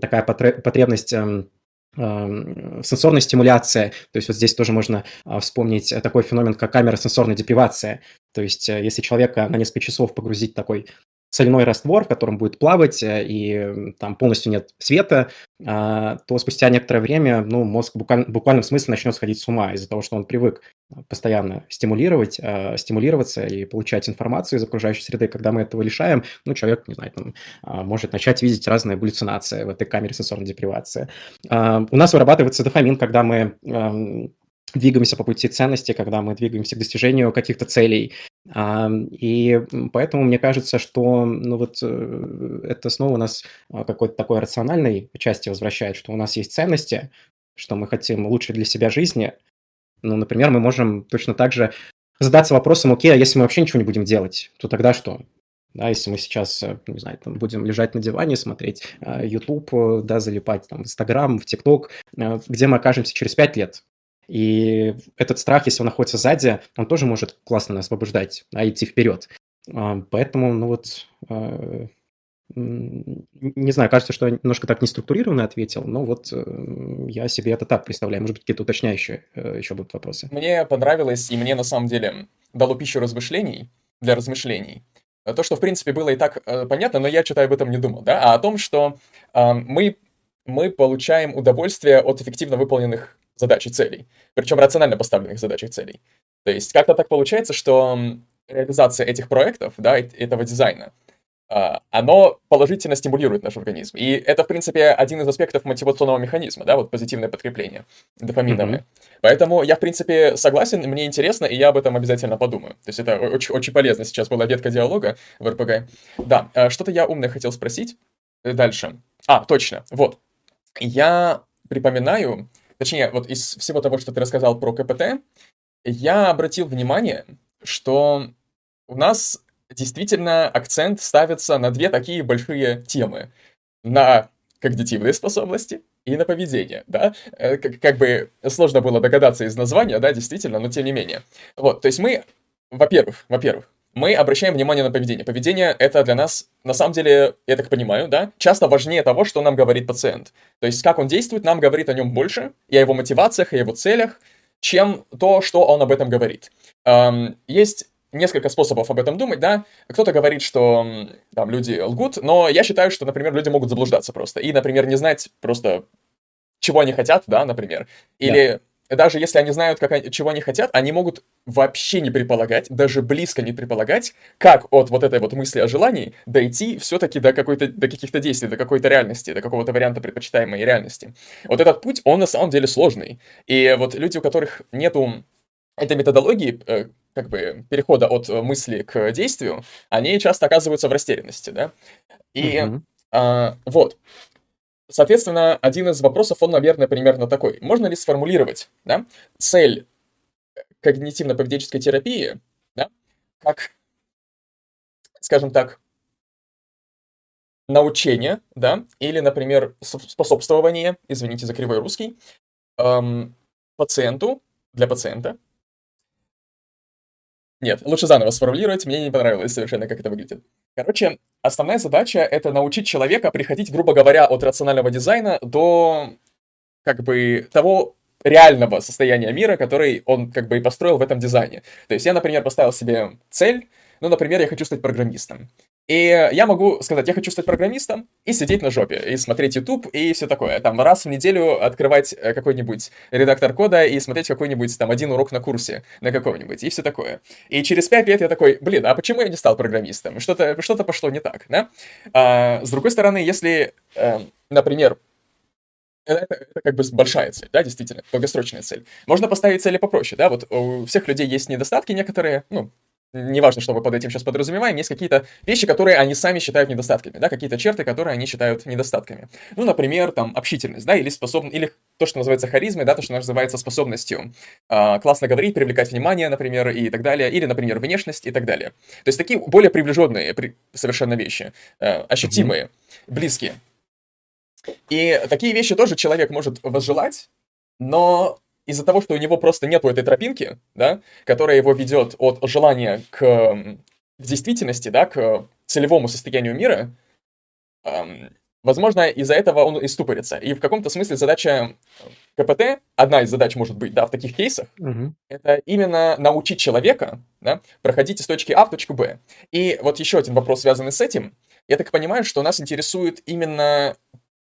такая потребность эм, сенсорная стимуляция. То есть вот здесь тоже можно а, вспомнить такой феномен, как камера сенсорной депривация. То есть э, если человека на несколько часов погрузить такой соляной раствор, в котором будет плавать, э, и там полностью нет света, а, то спустя некоторое время ну, мозг в буквально, буквальном смысле начнет сходить с ума из-за того, что он привык постоянно стимулировать, а, стимулироваться и получать информацию из окружающей среды. Когда мы этого лишаем, ну, человек, не знаю, там, а, может начать видеть разные галлюцинации в этой камере сенсорной депривации. У нас вырабатывается дофамин, когда мы двигаемся по пути ценности, когда мы двигаемся к достижению каких-то целей. И поэтому мне кажется, что ну вот э, это снова нас а, какой-то такой рациональной части возвращает, что у нас есть ценности, что мы хотим лучше для себя жизни. Ну, например, мы можем точно так же задаться вопросом, окей, а если мы вообще ничего не будем делать, то тогда что? Да, если мы сейчас, э, не знаю, там, будем лежать на диване, смотреть э, YouTube, да, залипать там, в Instagram, в TikTok, где мы окажемся через пять лет? И этот страх, если он находится сзади, он тоже может классно нас побуждать, а идти вперед. А, поэтому, ну вот, а, не знаю, кажется, что я немножко так неструктурированно ответил, но вот э, я себе это так представляю. Может быть, какие-то уточняющие э, еще будут вопросы. Мне понравилось, и мне на самом деле дало пищу размышлений, для размышлений. То, что, в принципе, было и так э, понятно, но я что-то об этом не думал, да, а о том, что э, мы, мы получаем удовольствие от эффективно выполненных задач и целей, причем рационально поставленных задач и целей. То есть как-то так получается, что реализация этих проектов, да, этого дизайна, а, оно положительно стимулирует наш организм. И это, в принципе, один из аспектов мотивационного механизма, да, вот позитивное подкрепление дофаминовое. Mm-hmm. Поэтому я, в принципе, согласен, мне интересно, и я об этом обязательно подумаю. То есть это очень, очень полезно. Сейчас была ветка диалога в РПГ. Да, а, что-то я умное хотел спросить дальше. А, точно, вот. Я припоминаю, точнее, вот из всего того, что ты рассказал про КПТ, я обратил внимание, что у нас действительно акцент ставится на две такие большие темы. На когнитивные способности и на поведение, да, э, как, как бы сложно было догадаться из названия, да, действительно, но тем не менее. Вот, то есть мы, во-первых, во-первых, мы обращаем внимание на поведение. Поведение — это для нас, на самом деле, я так понимаю, да, часто важнее того, что нам говорит пациент. То есть как он действует, нам говорит о нем больше, и о его мотивациях, и о его целях, чем то, что он об этом говорит. Эм, есть несколько способов об этом думать, да. Кто-то говорит, что там люди лгут, но я считаю, что, например, люди могут заблуждаться просто. И, например, не знать просто, чего они хотят, да, например. Или даже если они знают, как они, чего они хотят, они могут вообще не предполагать, даже близко не предполагать, как от вот этой вот мысли о желании дойти все-таки до какой-то, до каких-то действий, до какой-то реальности, до какого-то варианта предпочитаемой реальности. Вот этот путь, он на самом деле сложный. И вот люди, у которых нету этой методологии, э, как бы, перехода от мысли к действию, они часто оказываются в растерянности, да. И mm-hmm. а, вот. Соответственно, один из вопросов, он, наверное, примерно такой. Можно ли сформулировать да, цель когнитивно-поведенческой терапии да, как, скажем так, научение, да, или, например, способствование, извините за кривой русский, эм, пациенту, для пациента. Нет, лучше заново сформулировать, мне не понравилось совершенно, как это выглядит. Короче, основная задача — это научить человека приходить, грубо говоря, от рационального дизайна до, как бы, того реального состояния мира, который он, как бы, и построил в этом дизайне. То есть я, например, поставил себе цель, ну, например, я хочу стать программистом. И я могу сказать, я хочу стать программистом и сидеть на жопе, и смотреть YouTube, и все такое. Там раз в неделю открывать э, какой-нибудь редактор кода и смотреть какой-нибудь там один урок на курсе на каком-нибудь, и все такое. И через пять лет я такой, блин, а почему я не стал программистом? Что-то что пошло не так, да? А, с другой стороны, если, э, например, это, это как бы большая цель, да, действительно, долгосрочная цель. Можно поставить цели попроще, да, вот у всех людей есть недостатки некоторые, ну, неважно, что мы под этим сейчас подразумеваем, есть какие-то вещи, которые они сами считают недостатками, да, какие-то черты, которые они считают недостатками. Ну, например, там, общительность, да, или способность, или то, что называется харизмой, да, то, что называется способностью э, классно говорить, привлекать внимание, например, и так далее, или, например, внешность и так далее. То есть такие более приближенные при, совершенно вещи, э, ощутимые, mm-hmm. близкие. И такие вещи тоже человек может возжелать, но из-за того, что у него просто нету этой тропинки, да, которая его ведет от желания к, к действительности, да, к целевому состоянию мира, эм, возможно, из-за этого он и ступорится. И в каком-то смысле задача КПТ, одна из задач может быть, да, в таких кейсах, угу. это именно научить человека, да, проходить из точки А в точку Б. И вот еще один вопрос, связанный с этим. Я так понимаю, что нас интересует именно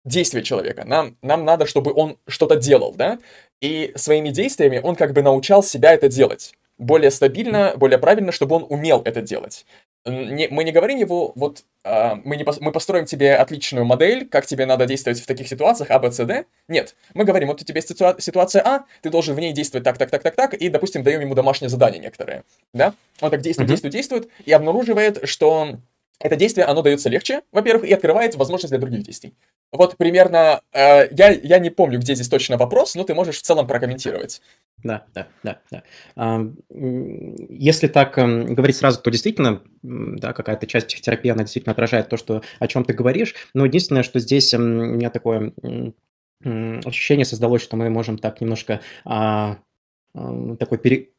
действие человека. Нам, нам надо, чтобы он что-то делал, да? И своими действиями он как бы научал себя это делать. Более стабильно, более правильно, чтобы он умел это делать. Не, мы не говорим его, вот э, мы, не, мы построим тебе отличную модель, как тебе надо действовать в таких ситуациях А, Б, С, Д. Нет, мы говорим, вот у тебя есть ситуа- ситуация А, ты должен в ней действовать так, так, так, так, так, и, допустим, даем ему домашнее задание некоторое. Да? Он так действует, mm-hmm. действует, действует, и обнаруживает, что это действие, оно дается легче, во-первых, и открывает возможность для других действий. Вот примерно, э, я, я не помню, где здесь точно вопрос, но ты можешь в целом прокомментировать. Да, да, да, да. А, если так эм, говорить сразу, то действительно, да, какая-то часть психотерапии, она действительно отражает то, что, о чем ты говоришь, но единственное, что здесь эм, у меня такое ощущение создалось, что мы можем так немножко а, такой, пере...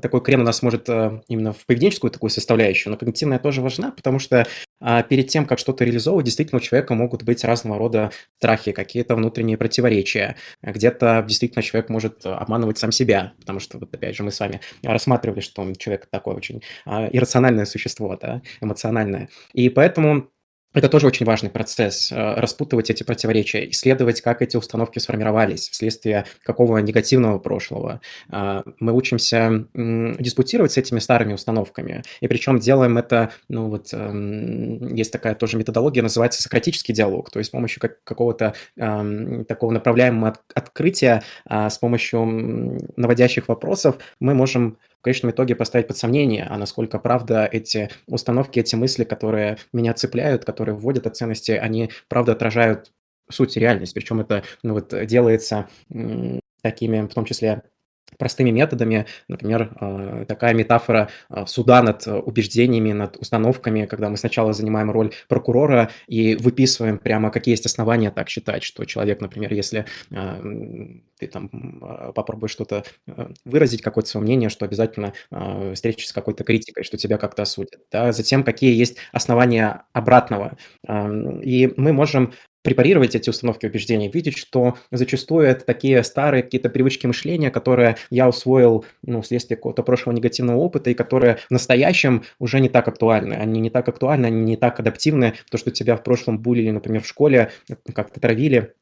такой крем у нас может э, именно в поведенческую такую составляющую, но когнитивная тоже важна, потому что а, перед тем, как что-то реализовывать, действительно у человека могут быть разного рода страхи, какие-то внутренние противоречия. Где-то действительно человек может обманывать сам себя, потому что, вот опять же, мы с вами рассматривали, что человек такое очень а, иррациональное существо, да, эмоциональное. И поэтому это тоже очень важный процесс, э, распутывать эти противоречия, исследовать, как эти установки сформировались, вследствие какого негативного прошлого. А, мы учимся диспутировать с этими старыми установками, и причем делаем это, ну вот, эм, есть такая тоже методология, называется сократический диалог, то есть с помощью какого-то эм, такого направляемого открытия, а, с помощью наводящих вопросов мы можем в конечном итоге поставить под сомнение, а насколько правда эти установки, эти мысли, которые меня цепляют, которые вводят от ценности, они правда отражают суть реальность. Причем это ну, вот, делается такими, в том числе простыми методами. Например, э, такая метафора э, суда над убеждениями, над установками, когда мы сначала занимаем роль прокурора и выписываем прямо, какие есть основания так считать, что человек, например, если э, ты там попробуешь что-то выразить, какое-то свое мнение, что обязательно встретишься с какой-то критикой, что тебя как-то осудят. Да? Затем, какие есть основания обратного. И мы можем препарировать эти установки убеждений, видеть, что зачастую это такие старые какие-то привычки мышления, которые я усвоил ну, вследствие какого-то прошлого негативного опыта, и которые в настоящем уже не так актуальны. Они не так актуальны, они не так адаптивны. То, что тебя в прошлом булили, например, в школе, как-то травили,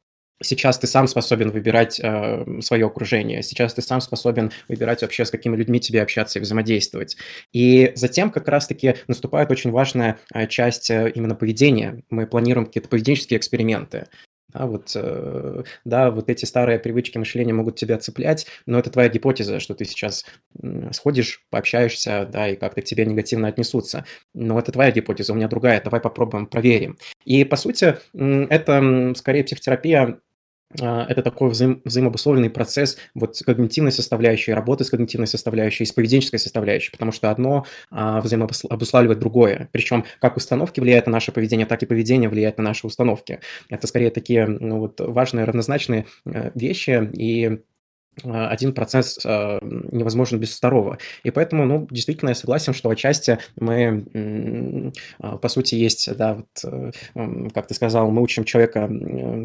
Сейчас ты сам способен выбирать э, свое окружение, сейчас ты сам способен выбирать вообще, с какими людьми тебе общаться и взаимодействовать. И затем как раз-таки наступает очень важная э, часть э, именно поведения. Мы планируем какие-то поведенческие эксперименты. Да, вот, э, да, вот эти старые привычки мышления могут тебя цеплять, но это твоя гипотеза, что ты сейчас сходишь, пообщаешься, да, и как-то к тебе негативно отнесутся. Но это твоя гипотеза, у меня другая, давай попробуем, проверим. И, по сути, это скорее психотерапия это такой взаим, взаимообусловленный процесс вот когнитивной составляющей, работы с когнитивной составляющей, с поведенческой составляющей, потому что одно а, взаимообуславливает другое. Причем как установки влияют на наше поведение, так и поведение влияет на наши установки. Это скорее такие ну, вот, важные, равнозначные э, вещи, и а, один процесс а, невозможен без второго. И поэтому, ну, действительно, я согласен, что отчасти мы, а, по сути, есть, да, вот, э, как ты сказал, мы учим человека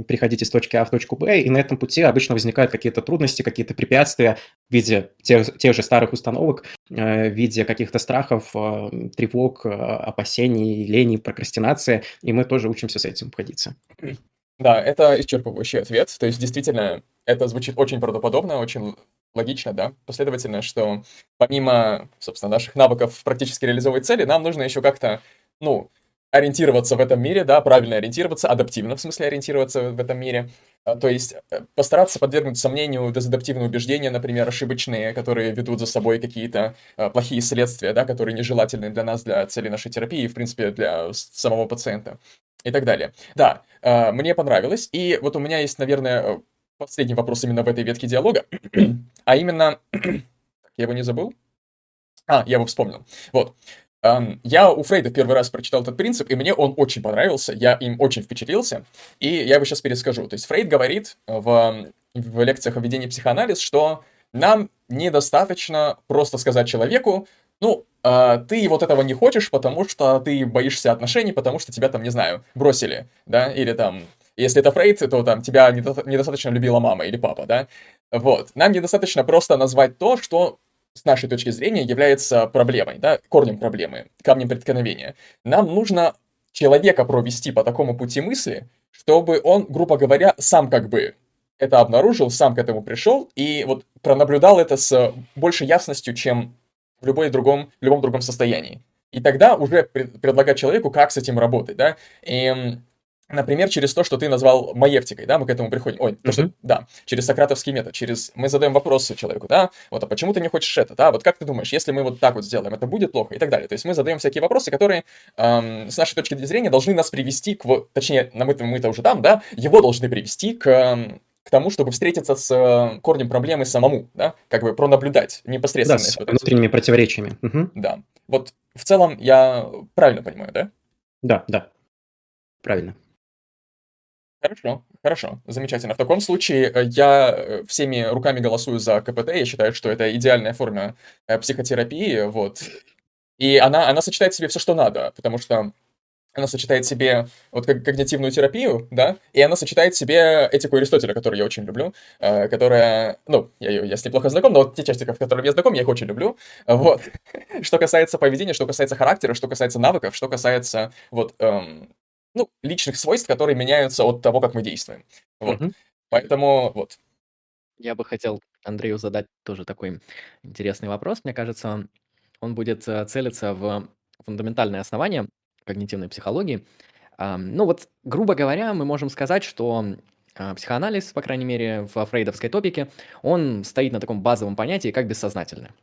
приходить из точки А в точку Б, и на этом пути обычно возникают какие-то трудности, какие-то препятствия в виде тех, тех же старых установок, э, в виде каких-то страхов, тревог, опасений, лени, прокрастинации, и мы тоже учимся с этим обходиться. Да, это исчерпывающий ответ. То есть, действительно, это звучит очень правдоподобно, очень логично, да, последовательно, что помимо, собственно, наших навыков практически реализовывать цели, нам нужно еще как-то, ну, ориентироваться в этом мире, да, правильно ориентироваться, адаптивно, в смысле ориентироваться в этом мире. А, то есть э, постараться подвергнуть сомнению дезадаптивные убеждения, например, ошибочные, которые ведут за собой какие-то а, плохие следствия, да, которые нежелательны для нас, для цели нашей терапии в принципе, для самого пациента и так далее. Да, а, мне понравилось, и вот у меня есть, наверное, последний вопрос именно в этой ветке диалога, а именно... Я его не забыл? А, я его вспомнил. Вот. Я у Фрейда в первый раз прочитал этот принцип, и мне он очень понравился, я им очень впечатлился, и я его сейчас перескажу. То есть Фрейд говорит в, в лекциях о ведении психоанализ, что нам недостаточно просто сказать человеку, ну, э, ты вот этого не хочешь, потому что ты боишься отношений, потому что тебя там, не знаю, бросили, да, или там, если это Фрейд, то там тебя недостаточно любила мама или папа, да, вот. Нам недостаточно просто назвать то, что с нашей точки зрения является проблемой, да, корнем проблемы, камнем преткновения. Нам нужно человека провести по такому пути мысли, чтобы он, грубо говоря, сам как бы это обнаружил, сам к этому пришел и вот пронаблюдал это с большей ясностью, чем в любой другом, любом другом состоянии. И тогда уже предлагать человеку, как с этим работать, да. И Например, через то, что ты назвал маевтикой, да, мы к этому приходим. Ой, то, что, да, через сократовский метод, через... Мы задаем вопросы человеку, да, вот, а почему ты не хочешь это, да, вот как ты думаешь, если мы вот так вот сделаем, это будет плохо и так далее. То есть мы задаем всякие вопросы, которые эм, с нашей точки зрения должны нас привести к, точнее, на мы-то, мы-то уже там, да, его должны привести к, эм, к тому, чтобы встретиться с э, корнем проблемы самому, да, как бы пронаблюдать непосредственно. Да, с внутренними противоречиями. Угу. Да. Вот в целом я правильно понимаю, да? Да, да. Правильно. Хорошо, хорошо, замечательно. В таком случае э, я э, всеми руками голосую за КПТ. Я считаю, что это идеальная форма э, психотерапии, вот. И она, она сочетает в себе все, что надо, потому что она сочетает в себе вот как когнитивную терапию, да, и она сочетает в себе этику Аристотеля, которую я очень люблю, которая, ну, я, я с ней плохо знаком, но вот те части, в которых я знаком, я их очень люблю, вот. Что касается поведения, что касается характера, что касается навыков, что касается вот эм, ну, личных свойств, которые меняются от того, как мы действуем. Вот. Угу. Поэтому вот. Я бы хотел Андрею задать тоже такой интересный вопрос. Мне кажется, он будет э, целиться в фундаментальное основание когнитивной психологии. Ну вот, грубо говоря, мы можем сказать, что а, психоанализ, по крайней мере, в фрейдовской топике, он стоит на таком базовом понятии, как бессознательное.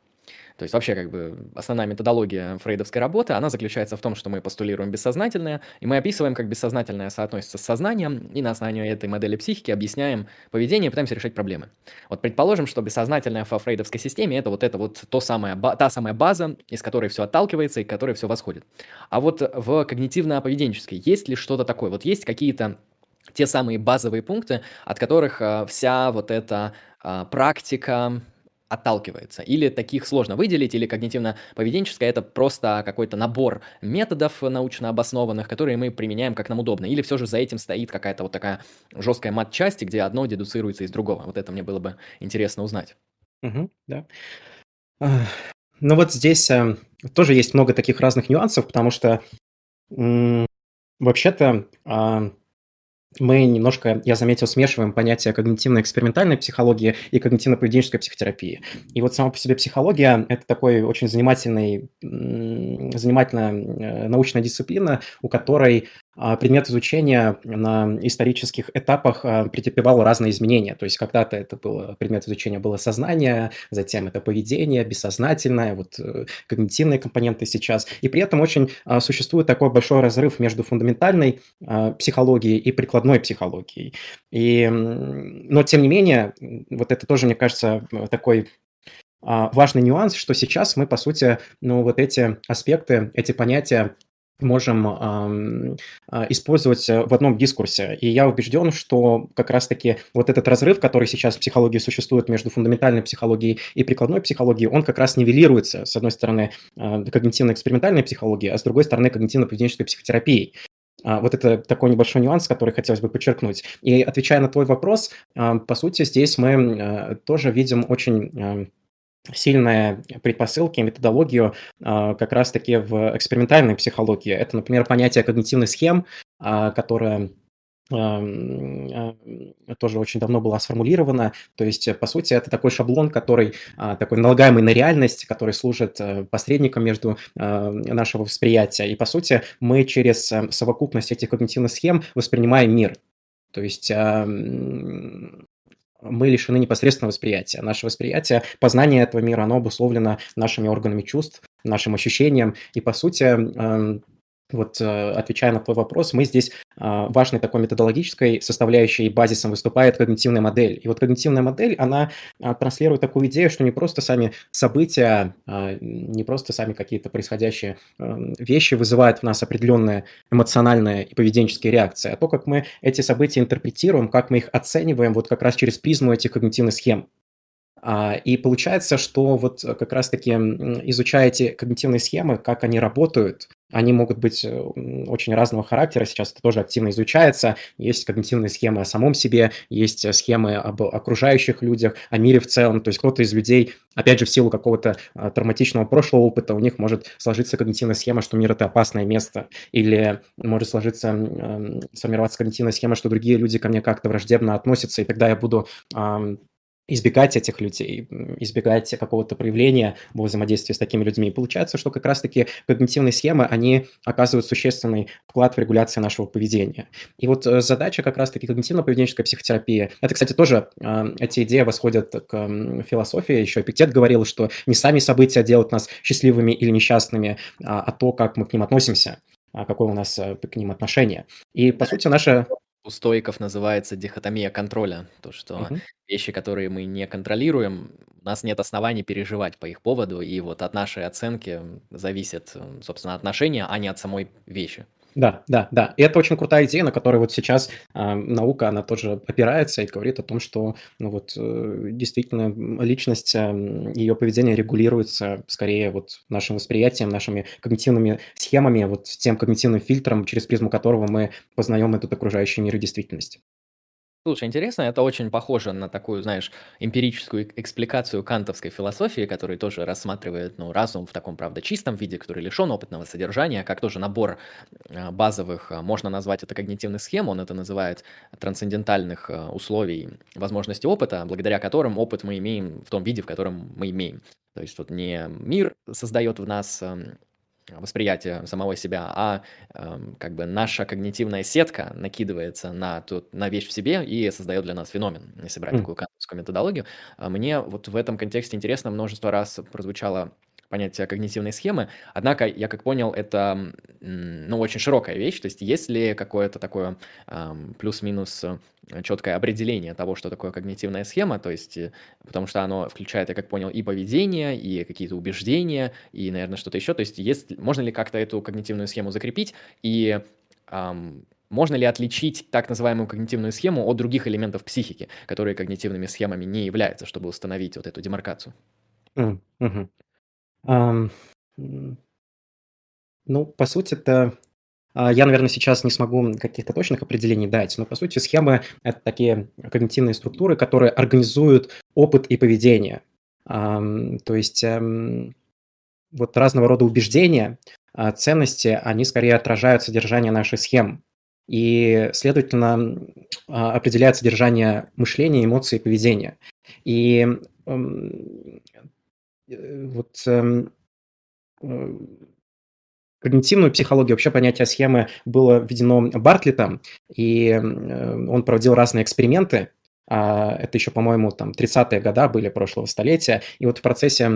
То есть вообще как бы основная методология фрейдовской работы, она заключается в том, что мы постулируем бессознательное, и мы описываем, как бессознательное соотносится с сознанием, и на основании этой модели психики объясняем поведение пытаемся решать проблемы. Вот предположим, что бессознательное во фрейдовской системе это вот это вот то самое, та самая база, из которой все отталкивается и к которой все восходит. А вот в когнитивно-поведенческой есть ли что-то такое? Вот есть какие-то те самые базовые пункты, от которых э, вся вот эта э, практика, отталкивается. Или таких сложно выделить, или когнитивно-поведенческое это просто какой-то набор методов научно обоснованных, которые мы применяем как нам удобно. Или все же за этим стоит какая-то вот такая жесткая мат-часть, где одно дедуцируется из другого. Вот это мне было бы интересно узнать. Угу, да. Ну вот здесь э, тоже есть много таких разных нюансов, потому что м- вообще-то э, мы немножко, я заметил, смешиваем понятия когнитивно-экспериментальной психологии и когнитивно-поведенческой психотерапии. И вот сама по себе психология – это такой очень занимательный, занимательная э, научная дисциплина, у которой предмет изучения на исторических этапах а, претерпевал разные изменения. То есть когда-то это было, предмет изучения было сознание, затем это поведение, бессознательное, вот э, когнитивные компоненты сейчас. И при этом очень а, существует такой большой разрыв между фундаментальной психологией и прикладной психологией. И, но тем не менее, вот это тоже, мне кажется, такой важный нюанс, что сейчас мы, по сути, ну, вот эти аспекты, эти понятия можем э, использовать в одном дискурсе. И я убежден, что как раз-таки вот этот разрыв, который сейчас в психологии существует между фундаментальной психологией и прикладной психологией, он как раз нивелируется, с одной стороны, э, когнитивно-экспериментальной психологией, а с другой стороны, когнитивно-поведенческой психотерапией. Вот это такой небольшой нюанс, который хотелось бы подчеркнуть. И отвечая на твой вопрос, по сути, здесь мы тоже видим очень сильные предпосылки, методологию а, как раз-таки в экспериментальной психологии. Это, например, понятие когнитивных схем, а, которое а, тоже очень давно была сформулирована. То есть, по сути, это такой шаблон, который такой налагаемый на реальность, который служит э, посредником между нашего восприятия. И, по сути, мы через э, совокупность этих когнитивных схем воспринимаем мир. То есть мы лишены непосредственного восприятия. Наше восприятие, познание этого мира, оно обусловлено нашими органами чувств, нашим ощущением. И, по сути, эм, вот э, отвечая на твой вопрос, мы здесь а, важной такой методологической составляющей базисом выступает когнитивная модель. И вот когнитивная модель, она а, транслирует такую идею, что не просто сами события, а, не просто сами какие-то происходящие эм, вещи вызывают в нас определенные эмоциональные и поведенческие реакции, а то, как мы эти события интерпретируем, как мы их оцениваем вот как раз через призму этих когнитивных схем. И получается, что вот как раз-таки изучая эти когнитивные схемы, как они работают, они могут быть э, очень разного характера, сейчас это тоже активно изучается. Есть когнитивные схемы о самом себе, есть э, схемы об окружающих людях, о мире в целом. То есть кто-то из людей, опять же, в силу какого-то а, травматичного прошлого опыта, у них может сложиться когнитивная схема, что мир – это опасное место. Или может сложиться, сформироваться когнитивная схема, что другие люди ко мне как-то враждебно относятся, и тогда я буду избегать этих людей, избегать какого-то проявления во взаимодействии с такими людьми. И получается, что как раз-таки когнитивные схемы, они оказывают существенный вклад в регуляцию нашего поведения. И вот э, задача как раз-таки когнитивно-поведенческой психотерапии, это, кстати, тоже э, эти идеи восходят к философии. Еще Эпиктет говорил, что не сами события делают нас счастливыми или несчастными, а, а то, как мы к ним относимся а какое у нас э, к ним отношение. И, по сути, наша у стоиков называется дихотомия контроля. То, что угу. вещи, которые мы не контролируем, у нас нет оснований переживать по их поводу, и вот от нашей оценки зависит, собственно, отношения, а не от самой вещи. Да, да, да. И это очень крутая идея, на которой вот сейчас э, наука, она тоже опирается и говорит о том, что ну вот э, действительно личность, э, ее поведение регулируется скорее вот нашим восприятием, нашими когнитивными схемами, вот тем когнитивным фильтром, через призму которого мы познаем этот окружающий мир и действительность. Слушай, интересно, это очень похоже на такую, знаешь, эмпирическую экспликацию кантовской философии, который тоже рассматривает, ну, разум в таком, правда, чистом виде, который лишен опытного содержания, как тоже набор а, базовых, а, можно назвать это когнитивных схем, он это называет трансцендентальных а, условий возможности опыта, благодаря которым опыт мы имеем в том виде, в котором мы имеем. То есть вот не мир создает в нас восприятие самого себя, а э, как бы наша когнитивная сетка накидывается на, ту, на вещь в себе и создает для нас феномен, если брать mm. такую кантовскую методологию. Мне вот в этом контексте интересно, множество раз прозвучало понятие когнитивной схемы. Однако, я как понял, это ну, очень широкая вещь. То есть, есть ли какое-то такое плюс-минус э, четкое определение того, что такое когнитивная схема, то есть, э, потому что оно включает, я как понял, и поведение, и какие-то убеждения, и, наверное, что-то еще. То есть, есть, можно ли как-то эту когнитивную схему закрепить, и эм, можно ли отличить так называемую когнитивную схему от других элементов психики, которые когнитивными схемами не являются, чтобы установить вот эту демаркацию? Mm-hmm. Ну, по сути это, а, я, наверное, сейчас не смогу каких-то точных определений дать, но, по сути, схемы- это такие когнитивные структуры, которые организуют опыт и поведение. То есть, эм, вот разного рода убеждения, а, ценности, они скорее отражают содержание наших схем. И, следовательно, а, определяют содержание мышления, эмоций и поведения. И, эм, вот эм, э, когнитивную психологию, вообще понятие схемы было введено Бартлетом, и он проводил разные эксперименты, а, это еще, по-моему, там 30-е годы были прошлого столетия. И вот в процессе,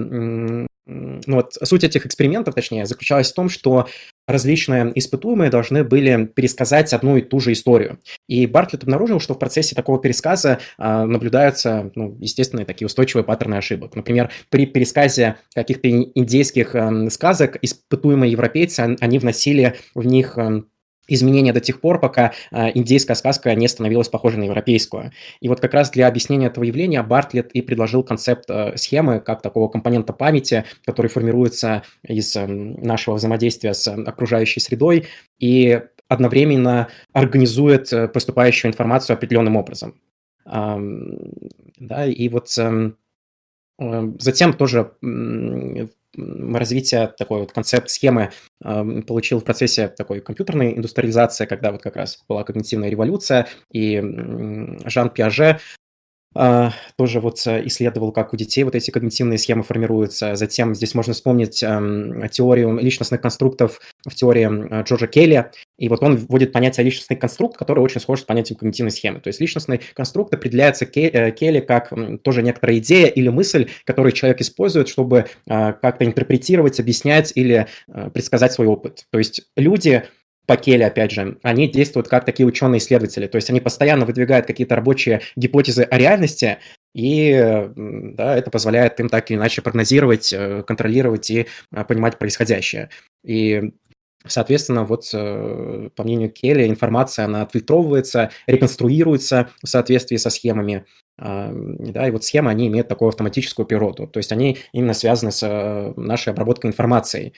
ну вот суть этих экспериментов, точнее, заключалась в том, что различные испытуемые должны были пересказать одну и ту же историю. И Бартлетт обнаружил, что в процессе такого пересказа а, наблюдаются, ну, естественные такие устойчивые паттерны ошибок. Например, при пересказе каких-то индейских э, сказок испытуемые европейцы, они вносили в них э, изменения до тех пор, пока э, индейская сказка не становилась похожей на европейскую. И вот как раз для объяснения этого явления Бартлетт и предложил концепт э, схемы как такого компонента памяти, который формируется из э, нашего взаимодействия с окружающей средой и одновременно организует э, поступающую информацию определенным образом. Да, и вот э, затем тоже развитие такой вот концепт схемы э, получил в процессе такой компьютерной индустриализации, когда вот как раз была когнитивная революция, и Жан Пиаже тоже вот э, исследовал, как у детей вот эти когнитивные схемы формируются. Затем здесь можно вспомнить эм, теорию личностных конструктов в теории Джорджа Келли. И вот он вводит понятие личностный конструкт, который очень схож с понятием когнитивной схемы. То есть личностный конструкт определяется э, Келли как тоже некоторая идея или мысль, которую человек использует, чтобы э, как-то интерпретировать, объяснять или предсказать свой опыт. То есть люди по Келли, опять же, они действуют как такие ученые-исследователи, то есть они постоянно выдвигают какие-то рабочие гипотезы о реальности, и да, это позволяет им так или иначе прогнозировать, э, контролировать и э, понимать происходящее. И Соответственно, вот э, по мнению Келли, информация, она отфильтровывается, реконструируется в соответствии со схемами. А, да, и вот схемы, они имеют такую автоматическую природу. То есть они именно связаны с нашей обработкой информации.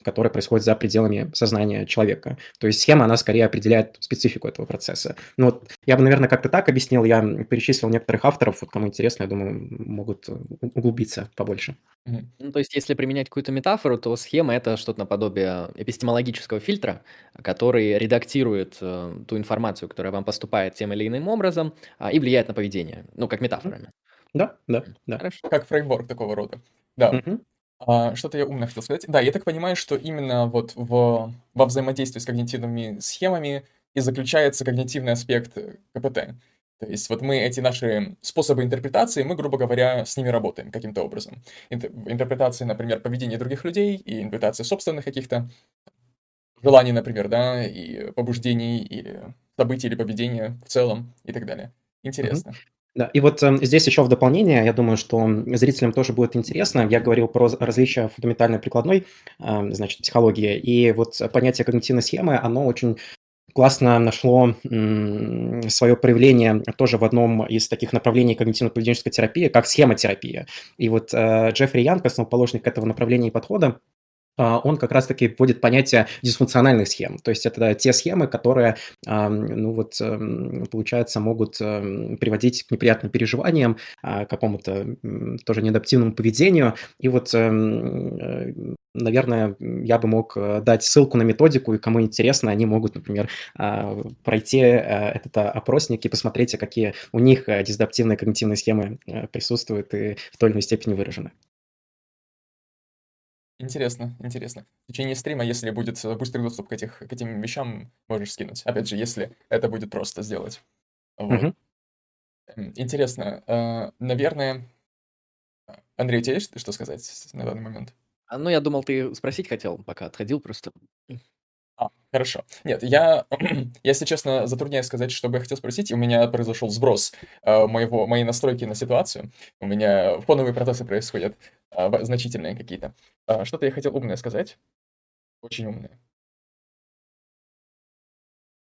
Э, которая происходит за пределами сознания человека. То есть схема, она скорее определяет специфику этого процесса. Ну вот я бы, наверное, как-то так объяснил, я перечислил некоторых авторов, вот кому интересно, я думаю, могут углубиться побольше. Ну, то есть, если применять какую-то метафору, то схема это что-то наподобие эпистемологического фильтра, который редактирует э, ту информацию, которая вам поступает тем или иным образом, а, и влияет на поведение. Ну, как метафорами. Да, да, да. Хорошо. Как фреймворк такого рода. Да. Угу. А, что-то я умно хотел сказать. Да, я так понимаю, что именно вот в, во взаимодействии с когнитивными схемами и заключается когнитивный аспект э, КПТ. То есть вот мы эти наши способы интерпретации, мы, грубо говоря, с ними работаем каким-то образом. Интерпретации, например, поведения других людей и интерпретации собственных каких-то желаний, например, да, и побуждений, или событий, или поведения в целом и так далее. Интересно. Mm-hmm. Да, и вот э, здесь еще в дополнение, я думаю, что зрителям тоже будет интересно. Я говорил про различия фундаментальной прикладной, э, значит, психологии. И вот понятие когнитивной схемы, оно очень классно нашло свое проявление тоже в одном из таких направлений когнитивно-поведенческой терапии, как схемотерапия. И вот э, Джеффри Янг, основоположник этого направления и подхода, он как раз-таки вводит понятие дисфункциональных схем. То есть это те схемы, которые, ну вот, эм, получается, могут эм, приводить к неприятным переживаниям, а, к какому-то тоже неадаптивному поведению. И вот, эм, э, наверное, я бы мог э, дать ссылку на методику, и кому интересно, они могут, например, а, пройти э, этот опросник и посмотреть, какие у них дисадаптивные когнитивные схемы присутствуют и в той или иной степени выражены. Интересно, интересно. В течение стрима, если будет э, быстрый доступ к, этих, к этим вещам, можешь скинуть. Опять же, если это будет просто сделать. Вот. Угу. Интересно. Э, наверное, Андрей, у тебя есть что сказать на данный момент? А, ну, я думал, ты спросить хотел, пока отходил просто. А, хорошо. Нет, я, если честно, затрудняюсь сказать, что бы я хотел спросить. У меня произошел сброс э, моего, моей настройки на ситуацию. У меня фоновые процессы происходят значительные какие-то. Э, что-то я хотел умное сказать. Очень умное.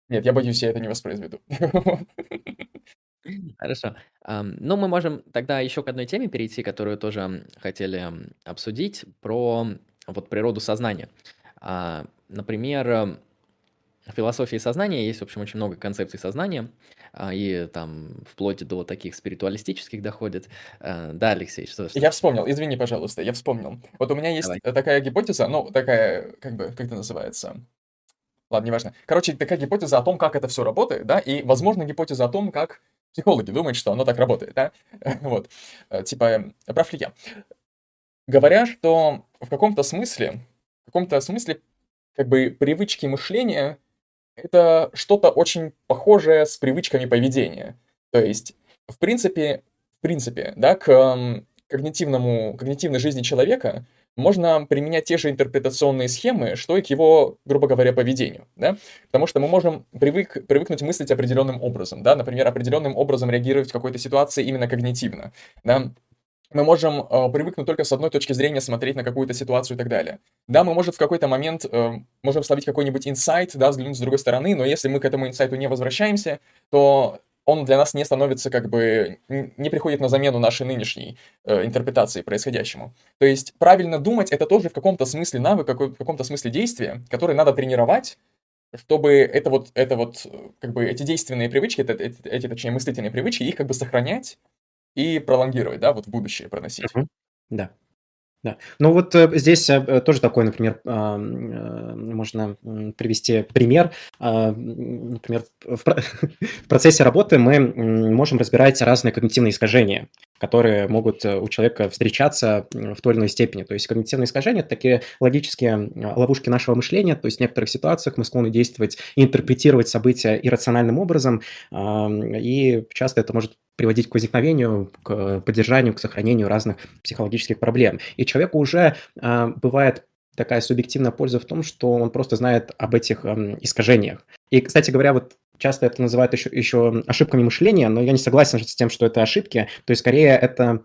Нет, я боюсь, я это не воспроизведу. Хорошо. Ну, мы можем тогда еще к одной теме перейти, которую тоже хотели обсудить, про вот природу сознания. А, например, философии сознания есть, в общем, очень много концепций сознания, а, и там вплоть до таких спиритуалистических доходит. Э, да, Алексей, что, что? Я вспомнил, извини, пожалуйста, я вспомнил. Вот у меня есть Давай. такая гипотеза, ну, такая, как бы, как это называется? Ладно, неважно. Короче, такая гипотеза о том, как это все работает, да, и, возможно, гипотеза о том, как психологи думают, что оно так работает, да, вот, э, типа, прав ли я? Говоря, что в каком-то смысле в каком-то смысле как бы привычки мышления — это что-то очень похожее с привычками поведения. То есть, в принципе, в принципе, да, к когнитивному, когнитивной жизни человека можно применять те же интерпретационные схемы, что и к его, грубо говоря, поведению, да, потому что мы можем привык, привыкнуть мыслить определенным образом, да, например, определенным образом реагировать в какой-то ситуации именно когнитивно, да, мы можем э, привыкнуть только с одной точки зрения смотреть на какую-то ситуацию и так далее. Да, мы, может, в какой-то момент э, можем словить какой-нибудь инсайт, да, взглянуть с другой стороны, но если мы к этому инсайту не возвращаемся, то он для нас не становится как бы, не приходит на замену нашей нынешней э, интерпретации происходящему. То есть правильно думать это тоже в каком-то смысле навык, в каком-то смысле действие, которое надо тренировать, чтобы это вот, это вот, как бы эти действенные привычки, это, эти, точнее, мыслительные привычки, их как бы сохранять и пролонгировать, да, вот в будущее проносить. Угу. Да. Да. Ну вот э, здесь э, тоже такой, например, э, можно привести пример. А, например, в процессе работы мы можем разбирать разные когнитивные искажения, которые могут у человека встречаться в той или иной степени. То есть когнитивные искажения – это такие логические ловушки нашего мышления, то есть в некоторых ситуациях мы склонны действовать, интерпретировать события иррациональным образом, и часто это может приводить к возникновению, к поддержанию, к сохранению разных психологических проблем. И человеку уже э, бывает такая субъективная польза в том, что он просто знает об этих э, искажениях. И, кстати говоря, вот часто это называют еще, еще ошибками мышления, но я не согласен с тем, что это ошибки. То есть, скорее, это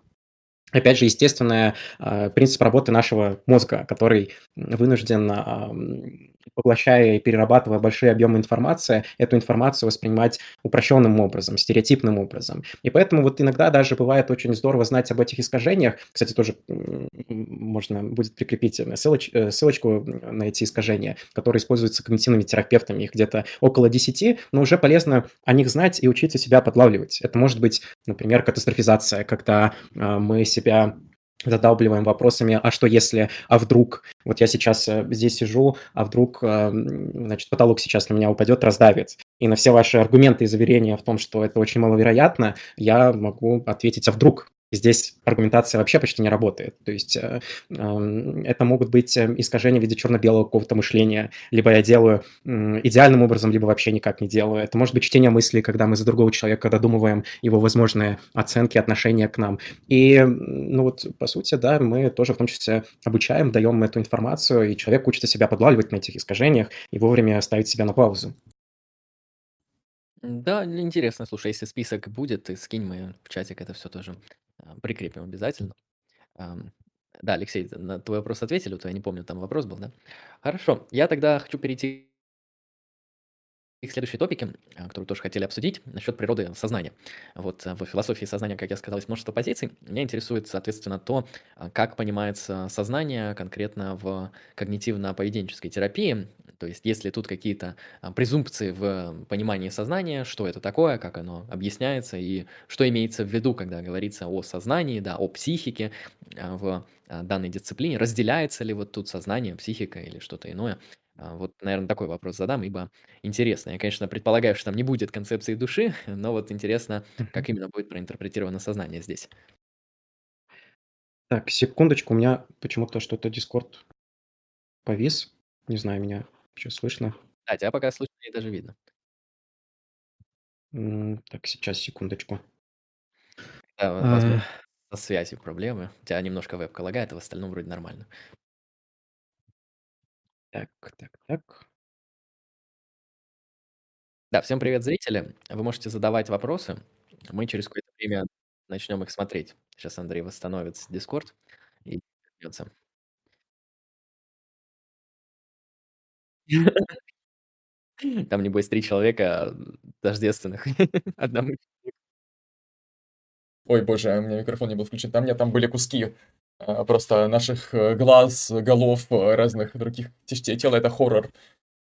опять же, естественный э, принцип работы нашего мозга, который вынужден поглощая и перерабатывая большие объемы информации, эту информацию воспринимать упрощенным образом, стереотипным образом. И поэтому вот иногда даже бывает очень здорово знать об этих искажениях. Кстати, тоже можно будет прикрепить э, ссылоч, э, ссылочку на эти искажения, которые используются когнитивными терапевтами, их где-то около 10, но уже полезно о них знать и учиться себя подлавливать. Это может быть, например, катастрофизация, когда э, мы себя задалбливаем вопросами, а что если, а вдруг, вот я сейчас э, здесь сижу, а вдруг, э, значит, потолок сейчас на меня упадет, раздавит. И на все ваши аргументы и заверения в том, что это очень маловероятно, я могу ответить, а вдруг? Здесь аргументация вообще почти не работает. То есть э, э, это могут быть э, искажения в виде черно-белого какого-то мышления. Либо я делаю э, идеальным образом, либо вообще никак не делаю. Это может быть чтение мыслей, когда мы за другого человека додумываем его возможные оценки, отношения к нам. И, ну вот, по сути, да, мы тоже в том числе обучаем, даем эту информацию, и человек учится себя подлавливать на этих искажениях и вовремя ставить себя на паузу. Да, интересно, слушай, если список будет, скинь мы в чатик это все тоже прикрепим обязательно. Да, Алексей, на твой вопрос ответили, вот я не помню, там вопрос был, да? Хорошо, я тогда хочу перейти к следующей топике, а, которую тоже хотели обсудить, насчет природы сознания. Вот э, в философии сознания, как я сказал, есть множество позиций. Меня интересует, соответственно, то, а, как понимается сознание конкретно в когнитивно-поведенческой терапии, то есть, если тут какие-то а, презумпции в понимании сознания, что это такое, как оно объясняется и что имеется в виду, когда говорится о сознании, да, о психике а, в а, данной дисциплине, разделяется ли вот тут сознание, психика или что-то иное. Вот, наверное, такой вопрос задам, ибо интересно. Я, конечно, предполагаю, что там не будет концепции души, но вот интересно, как именно будет проинтерпретировано сознание здесь. Так, секундочку, у меня почему-то что-то Discord повис. Не знаю, меня что слышно? Да, тебя пока слышно и даже видно. Так, сейчас, секундочку. Да, возможно, А, со связью проблемы. У тебя немножко вебка лагает, а в остальном вроде нормально. Так, так, так. Да, всем привет, зрители. Вы можете задавать вопросы. Мы через какое-то время начнем их смотреть. Сейчас Андрей восстановит Discord и вернется. Там, небось, три человека тождественных одному Ой, боже, у меня микрофон не был включен. Там, у меня там были куски а, просто наших э, глаз, голов, э, разных других частей тела. Это хоррор.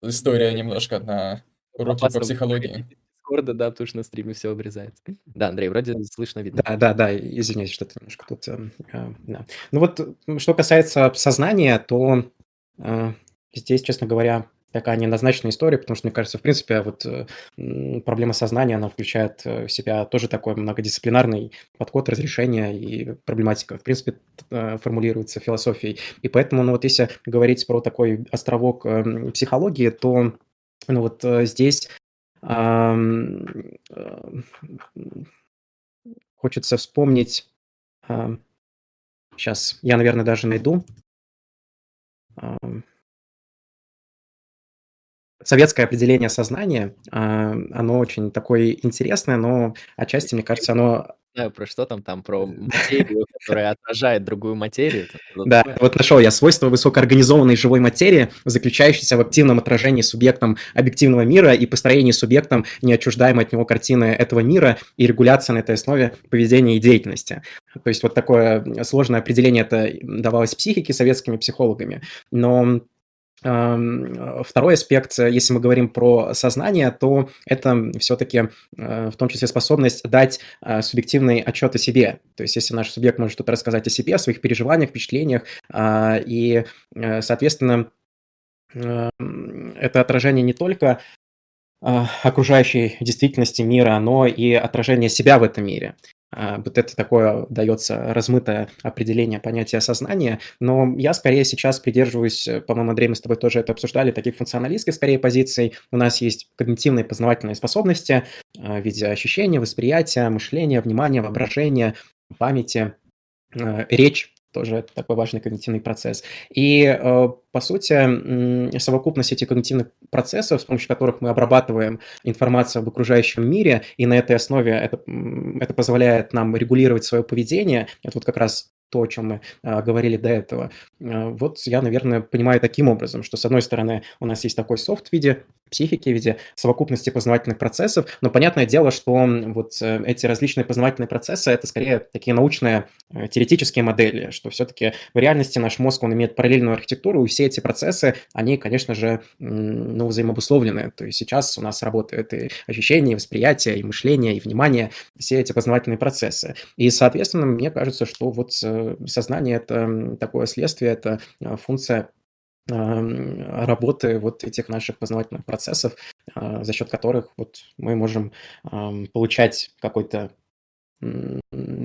История немножко на уроке по психологии. Дискорда, да, потому что на стриме все обрезается. Да, Андрей, вроде слышно, видно. Да, да, да, извиняюсь, что-то немножко тут... Э, э, да. Ну вот, что касается сознания, то э, здесь, честно говоря, такая неоднозначная история, потому что, мне кажется, в принципе, вот проблема сознания, она включает в себя тоже такой многодисциплинарный подход разрешения и проблематика, в принципе, формулируется философией. И поэтому, ну вот если говорить про такой островок психологии, то ну вот здесь хочется вспомнить, сейчас я, наверное, даже найду, советское определение сознания, оно очень такое интересное, но отчасти, мне кажется, оно знаю, про что там, там про материю, которая отражает другую материю. Да, вот нашел я свойство высокоорганизованной живой материи, заключающейся в активном отражении субъектом объективного мира и построении субъектом неотчуждаемой от него картины этого мира и регуляция на этой основе поведения и деятельности. То есть вот такое сложное определение это давалось психике советскими психологами, но Второй аспект, если мы говорим про сознание, то это все-таки э, в том числе способность дать э, субъективный отчет о себе. То есть если наш субъект может что-то рассказать о себе, о своих переживаниях, впечатлениях, а, и, э, соответственно, это отражение не только окружающей действительности мира, но и отражение себя в этом мире. А, вот это такое дается размытое определение понятия сознания, но я скорее сейчас придерживаюсь, э, по-моему, Андрей, мы с тобой тоже это обсуждали, таких функционалистских скорее позиций. У нас есть когнитивные познавательные способности а, в виде ощущения, восприятия, мышления, внимания, воображения, памяти, э, речь тоже такой важный когнитивный процесс. И, э, по сути, совокупность этих когнитивных процессов, с помощью которых мы обрабатываем информацию об окружающем мире, и на этой основе это, это позволяет нам регулировать свое поведение, это вот как раз то, о чем мы а, говорили до этого. А, вот я, наверное, понимаю таким образом, что, с одной стороны, у нас есть такой софт в виде психики, в виде совокупности познавательных процессов, но понятное дело, что вот э, эти различные познавательные процессы – это скорее такие научные э, теоретические модели, что все-таки в реальности наш мозг, он имеет параллельную архитектуру, и все эти процессы, они, конечно же, ну, взаимообусловлены. То есть сейчас у нас работают и ощущения, и восприятие, и мышление, и внимание, все эти познавательные процессы. И, соответственно, мне кажется, что вот э, сознание – это такое следствие, это а, функция работы вот этих наших познавательных процессов, а, за счет которых вот мы можем получать какой-то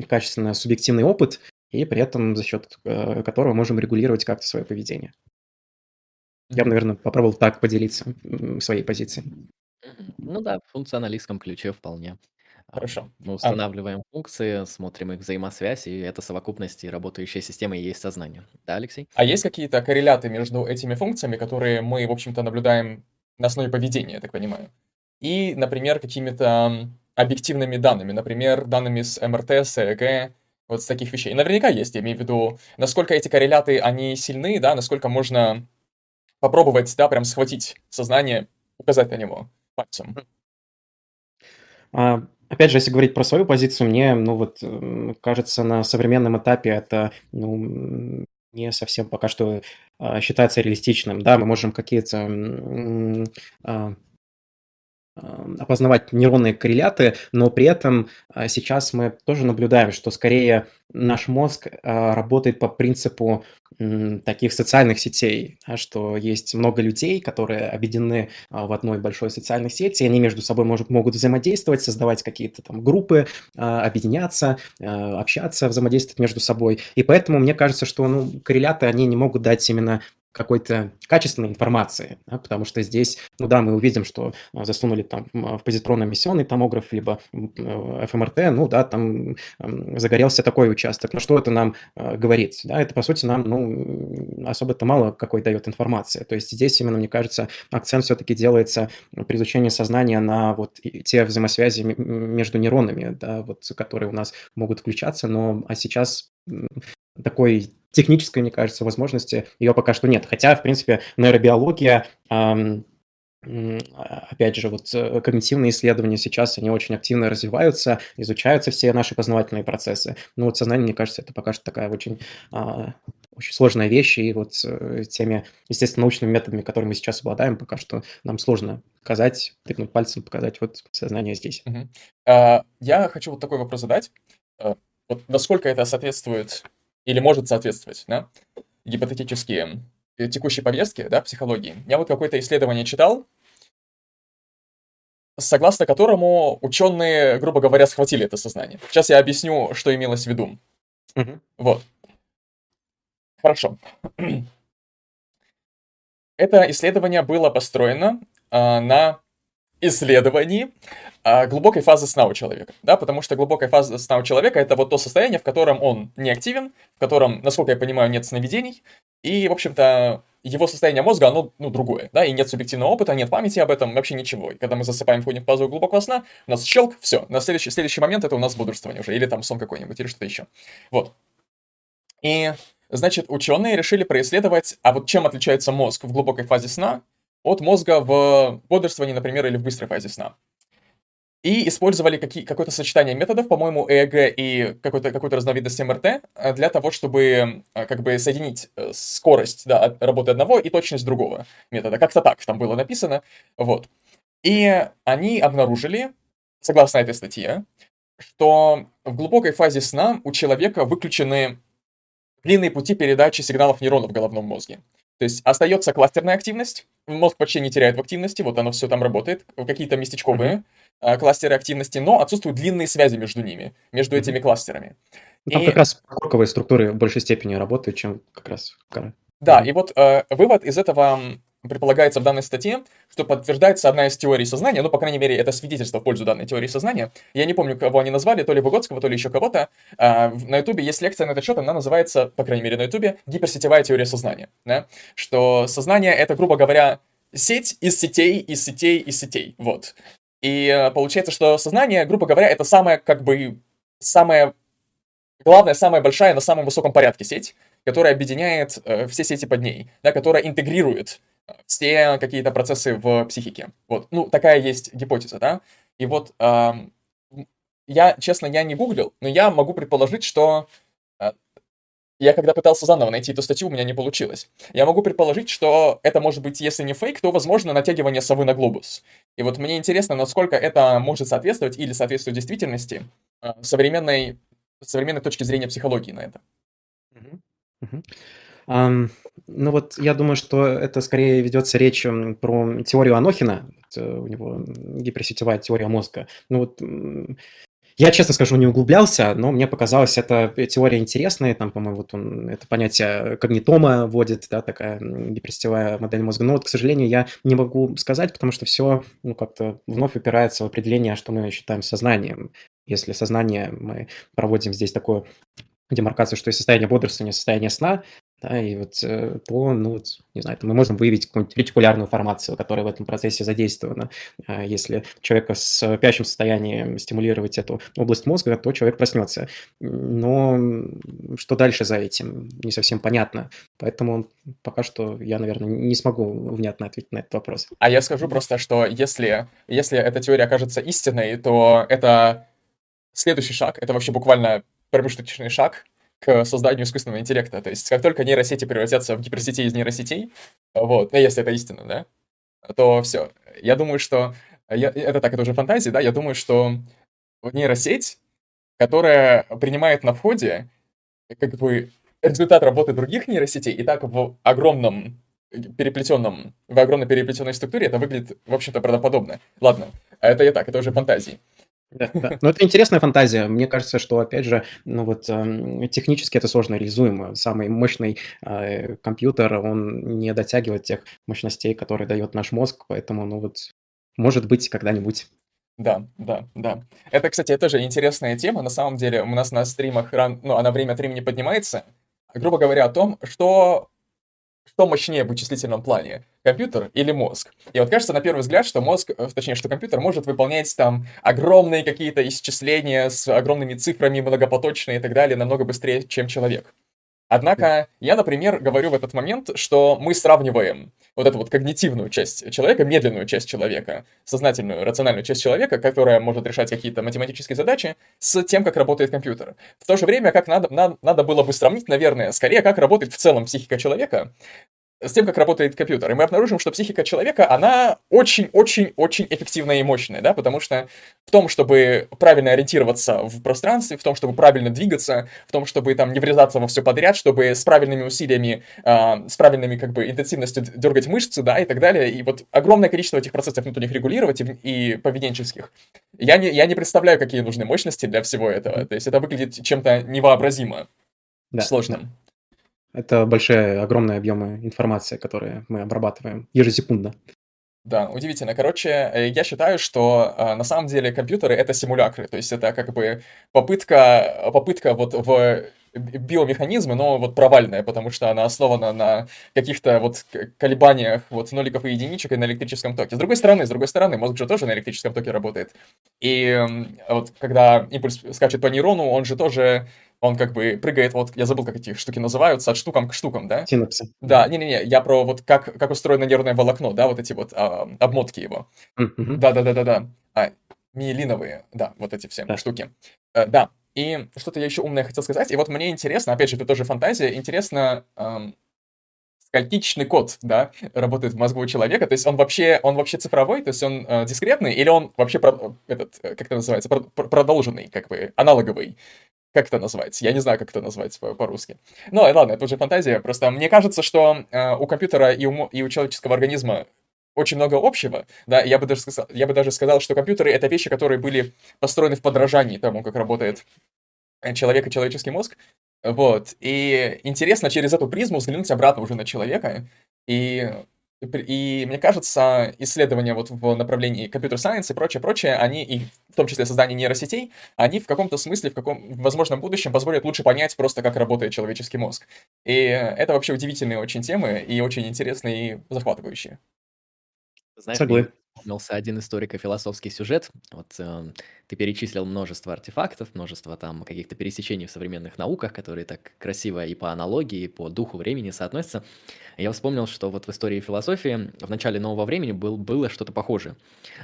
качественно субъективный опыт, и при этом за счет которого можем регулировать как-то свое поведение. Я бы, наверное, попробовал так поделиться своей позицией. Ну да, в функционалистском ключе вполне. Хорошо. Мы А, устанавливаем функции, смотрим их взаимосвязь, и это совокупность и работающая система и есть сознание. Да, Алексей? а есть какие-то корреляты между этими функциями, которые мы, в общем-то, наблюдаем на основе поведения, я так понимаю? И, например, какими-то объективными данными, например, данными с МРТ, с ЭЭГ, вот с таких вещей. Наверняка есть, я имею в виду, насколько эти корреляты, они сильны, да, насколько можно попробовать, да, прям схватить сознание, указать на него пальцем. А, Опять же, если говорить про свою позицию, мне, ну вот, кажется, на современном этапе это, ну, не совсем пока что а, считается реалистичным. Да, мы можем какие-то а, опознавать нейронные корреляты, но при этом а, сейчас мы тоже наблюдаем, что скорее наш мозг а, работает по принципу таких социальных сетей, что есть много людей, которые объединены а, в одной большой социальной сети, они между собой может, могут взаимодействовать, создавать какие-то там группы, объединяться, общаться, взаимодействовать между собой. И поэтому мне кажется, что ну, корреляты, они не могут дать именно какой-то качественной информации, да, потому что здесь, ну да, мы увидим, что а, засунули там в позитронно-эмиссионный томограф, либо ФМРТ, ну да, там загорелся такой участок. Но что это нам э, говорит? Да, это, по сути, нам, ну, особо-то мало какой дает информации. То есть здесь именно, мне кажется, акцент все-таки делается при изучении сознания на вот те взаимосвязи между нейронами, да, вот, которые у нас могут включаться, но а сейчас такой технической, мне кажется, возможности ее пока что нет. Хотя, в принципе, нейробиология, эм, опять же, вот э, когнитивные исследования сейчас, они очень активно развиваются, изучаются все наши познавательные процессы. Ну вот сознание, мне кажется, это пока что такая очень, э, очень сложная вещь, и вот э, теми, естественно, научными методами, которыми мы сейчас обладаем, пока что нам сложно показать, тыкнуть пальцем, показать вот сознание здесь. Угу. А, я хочу вот такой вопрос задать. А, вот насколько это соответствует или может соответствовать, да, гипотетически текущей повестки, да, психологии, я вот какое-то исследование читал, согласно которому ученые, грубо говоря, схватили это сознание. Сейчас я объясню, что имелось в виду. Мгм. Вот. Хорошо. Это исследование было построено а, на исследовании а, глубокой фазы сна у человека, да, потому что глубокая фаза сна у человека это вот то состояние, в котором он не активен, в котором, насколько я понимаю, нет сновидений, и, в общем-то, его состояние мозга, оно, ну, другое, да, и нет субъективного опыта, нет памяти об этом, вообще ничего. И когда мы засыпаем, входим в фазу глубокого сна, у нас щелк, все, на следующий, следующий момент это у нас бодрствование уже, или там сон какой-нибудь, или что-то еще. Вот. И, значит, ученые решили происследовать, а вот чем отличается мозг в глубокой фазе сна от мозга в бодрствовании, например, или в быстрой фазе сна. И использовали какие, какое-то сочетание методов, по-моему, ЭЭГ и какой-то какой разновидность МРТ э, для того, чтобы э, как бы соединить э, скорость да, работы одного и точность другого метода. Как-то так там было написано. Вот. И они обнаружили, согласно этой статье, что в глубокой фазе сна у человека выключены длинные пути передачи сигналов нейронов в головном мозге. То есть остается кластерная активность, мозг почти не теряет в активности, вот оно все там работает, какие-то местечковые mm-hmm. кластеры активности, но отсутствуют длинные связи между ними, между mm-hmm. этими кластерами. Ну, там и... как раз корковые структуры в большей степени работают, чем как раз кора. Да, mm-hmm. и вот э, вывод из этого предполагается в данной статье, что подтверждается одна из теорий сознания, ну, по крайней мере, это свидетельство в пользу данной теории сознания. Я не помню, кого они назвали, то ли Выгодского, то ли еще кого-то. А, на Ютубе есть лекция на этот счет, она называется, по крайней мере, на Ютубе, гиперсетевая теория сознания. Да? Что сознание — это, грубо говоря, сеть из сетей, из сетей, из сетей. Вот. И э, получается, что сознание, грубо говоря, это самая, как бы, самая главная, самая большая на самом высоком порядке сеть, которая объединяет э, все сети под ней, да, которая интегрирует все какие-то процессы в психике. Вот, ну, такая есть гипотеза, да. И вот э, я, честно, я не гуглил, но я могу предположить, что э, я когда пытался заново найти эту статью, у меня не получилось. Я могу предположить, что это может быть, если не фейк, то, возможно, натягивание совы на глобус. И вот мне интересно, насколько это может соответствовать или соответствует действительности э, современной, современной точки зрения психологии на это. Mm-hmm. Um, ну вот я думаю, что это скорее ведется речь про теорию Анохина. Это у него гиперсетевая теория мозга. Ну вот я, честно скажу, не углублялся, но мне показалось, эта теория интересная. Там, по-моему, вот он это понятие когнитома вводит, да, такая гиперсетевая модель мозга. Но вот, к сожалению, я не могу сказать, потому что все, ну, как-то вновь упирается в определение, что мы считаем сознанием. Если сознание, мы проводим здесь такую демаркацию, что есть состояние бодрствования, состояние сна, да, и вот э, то, ну, вот, не знаю, мы можем выявить какую-нибудь ретикулярную формацию, которая в этом процессе задействована. А если человека с спящим состоянием стимулировать эту область мозга, то человек проснется. Но что дальше за этим, не совсем понятно. Поэтому пока что я, наверное, не смогу внятно ответить на этот вопрос. А я скажу просто, что если, если эта теория окажется истинной, то это следующий шаг, это вообще буквально промежуточный шаг к созданию искусственного интеллекта. То есть, как только нейросети превратятся в гиперсети из нейросетей, вот, ну, если это истина, да, то все. Я думаю, что... Я, это так, это уже фантазия, да? Я думаю, что нейросеть, которая принимает на входе как бы результат работы других нейросетей, и так в огромном переплетенном, в огромной переплетенной структуре это выглядит, в общем-то, правдоподобно. Ладно, это я так, это уже фантазии. Да, да. Но это интересная фантазия. Мне кажется, что, опять же, ну вот э, технически это сложно реализуемо. Самый мощный э, компьютер, он не дотягивает тех мощностей, которые дает наш мозг, поэтому, ну вот, может быть, когда-нибудь. Да, да, да. Это, кстати, тоже интересная тема. На самом деле, у нас на стримах, ран... ну, она время от времени поднимается, грубо говоря, о том, что что мощнее в вычислительном плане, компьютер или мозг? И вот кажется на первый взгляд, что мозг, э, точнее, что компьютер может выполнять там огромные какие-то исчисления с огромными цифрами, многопоточные и так далее, намного быстрее, чем человек. Однако я, например, говорю в этот момент, что мы сравниваем вот эту вот когнитивную часть человека, медленную часть человека, сознательную, рациональную часть человека, которая может решать какие-то математические задачи, с тем, как работает компьютер. В то же время, как надо, надо, надо было бы сравнить, наверное, скорее, как работает в целом психика человека, с тем, как работает компьютер. И мы обнаружим, что психика человека, она очень-очень-очень эффективная и мощная, да, потому что в том, чтобы правильно ориентироваться в пространстве, в том, чтобы правильно двигаться, в том, чтобы там не врезаться во все подряд, чтобы с правильными усилиями, э, с правильными как бы интенсивностью дергать мышцы, да, и так далее, и вот огромное количество этих процессов внутренних регулировать и, и поведенческих. Я не, я не представляю, какие нужны мощности для всего этого. То есть это выглядит чем-то невообразимо да, сложным. Да. Это большие, огромные объемы информации, которые мы обрабатываем ежесекундно. Да, удивительно. Короче, э, я считаю, что э, на самом деле компьютеры это симулякры, то есть это как бы попытка, попытка вот в биомеханизмы, но вот провальная, потому что она основана на каких-то вот колебаниях вот ноликов и единичек и на электрическом токе. С другой стороны, с другой стороны, мозг же тоже на электрическом токе работает. И вот когда импульс скачет по нейрону, он же тоже он как бы прыгает, вот я забыл, как эти штуки называются, от штукам к штукам, да? Синапсы. Да, не-не-не, я про вот как, как устроено нервное волокно, да, вот эти вот а, обмотки его. Да-да-да-да-да. А, миелиновые, да, вот эти все да. штуки. А, да, и что-то я еще умное хотел сказать, и вот мне интересно, опять же, это тоже фантазия, интересно, эм, сколькичный код, да, работает в мозгу у человека, то есть он вообще, он вообще цифровой, то есть он э, дискретный, или он вообще, про, этот, как это называется, про, продолженный, как бы, аналоговый. Как это называется? Я не знаю, как это назвать по-русски. Ну, ладно, это уже фантазия. Просто мне кажется, что э, у компьютера и у, и у человеческого организма очень много общего, да, я бы, даже сказал, я бы даже сказал, что компьютеры — это вещи, которые были построены в подражании тому, как работает человек и человеческий мозг, вот, и интересно через эту призму взглянуть обратно уже на человека, и и мне кажется, исследования вот в направлении компьютер-сайенс и прочее, прочее, они, и в том числе создание нейросетей, они в каком-то смысле, в каком в возможном будущем позволят лучше понять просто, как работает человеческий мозг. И это вообще удивительные очень темы, и очень интересные и захватывающие. Знаешь, Соглы. Вспомнился один историко-философский сюжет. Вот э, ты перечислил множество артефактов, множество там каких-то пересечений в современных науках, которые так красиво и по аналогии, и по духу времени соотносятся. Я вспомнил, что вот в истории философии в начале нового времени был, было что-то похожее.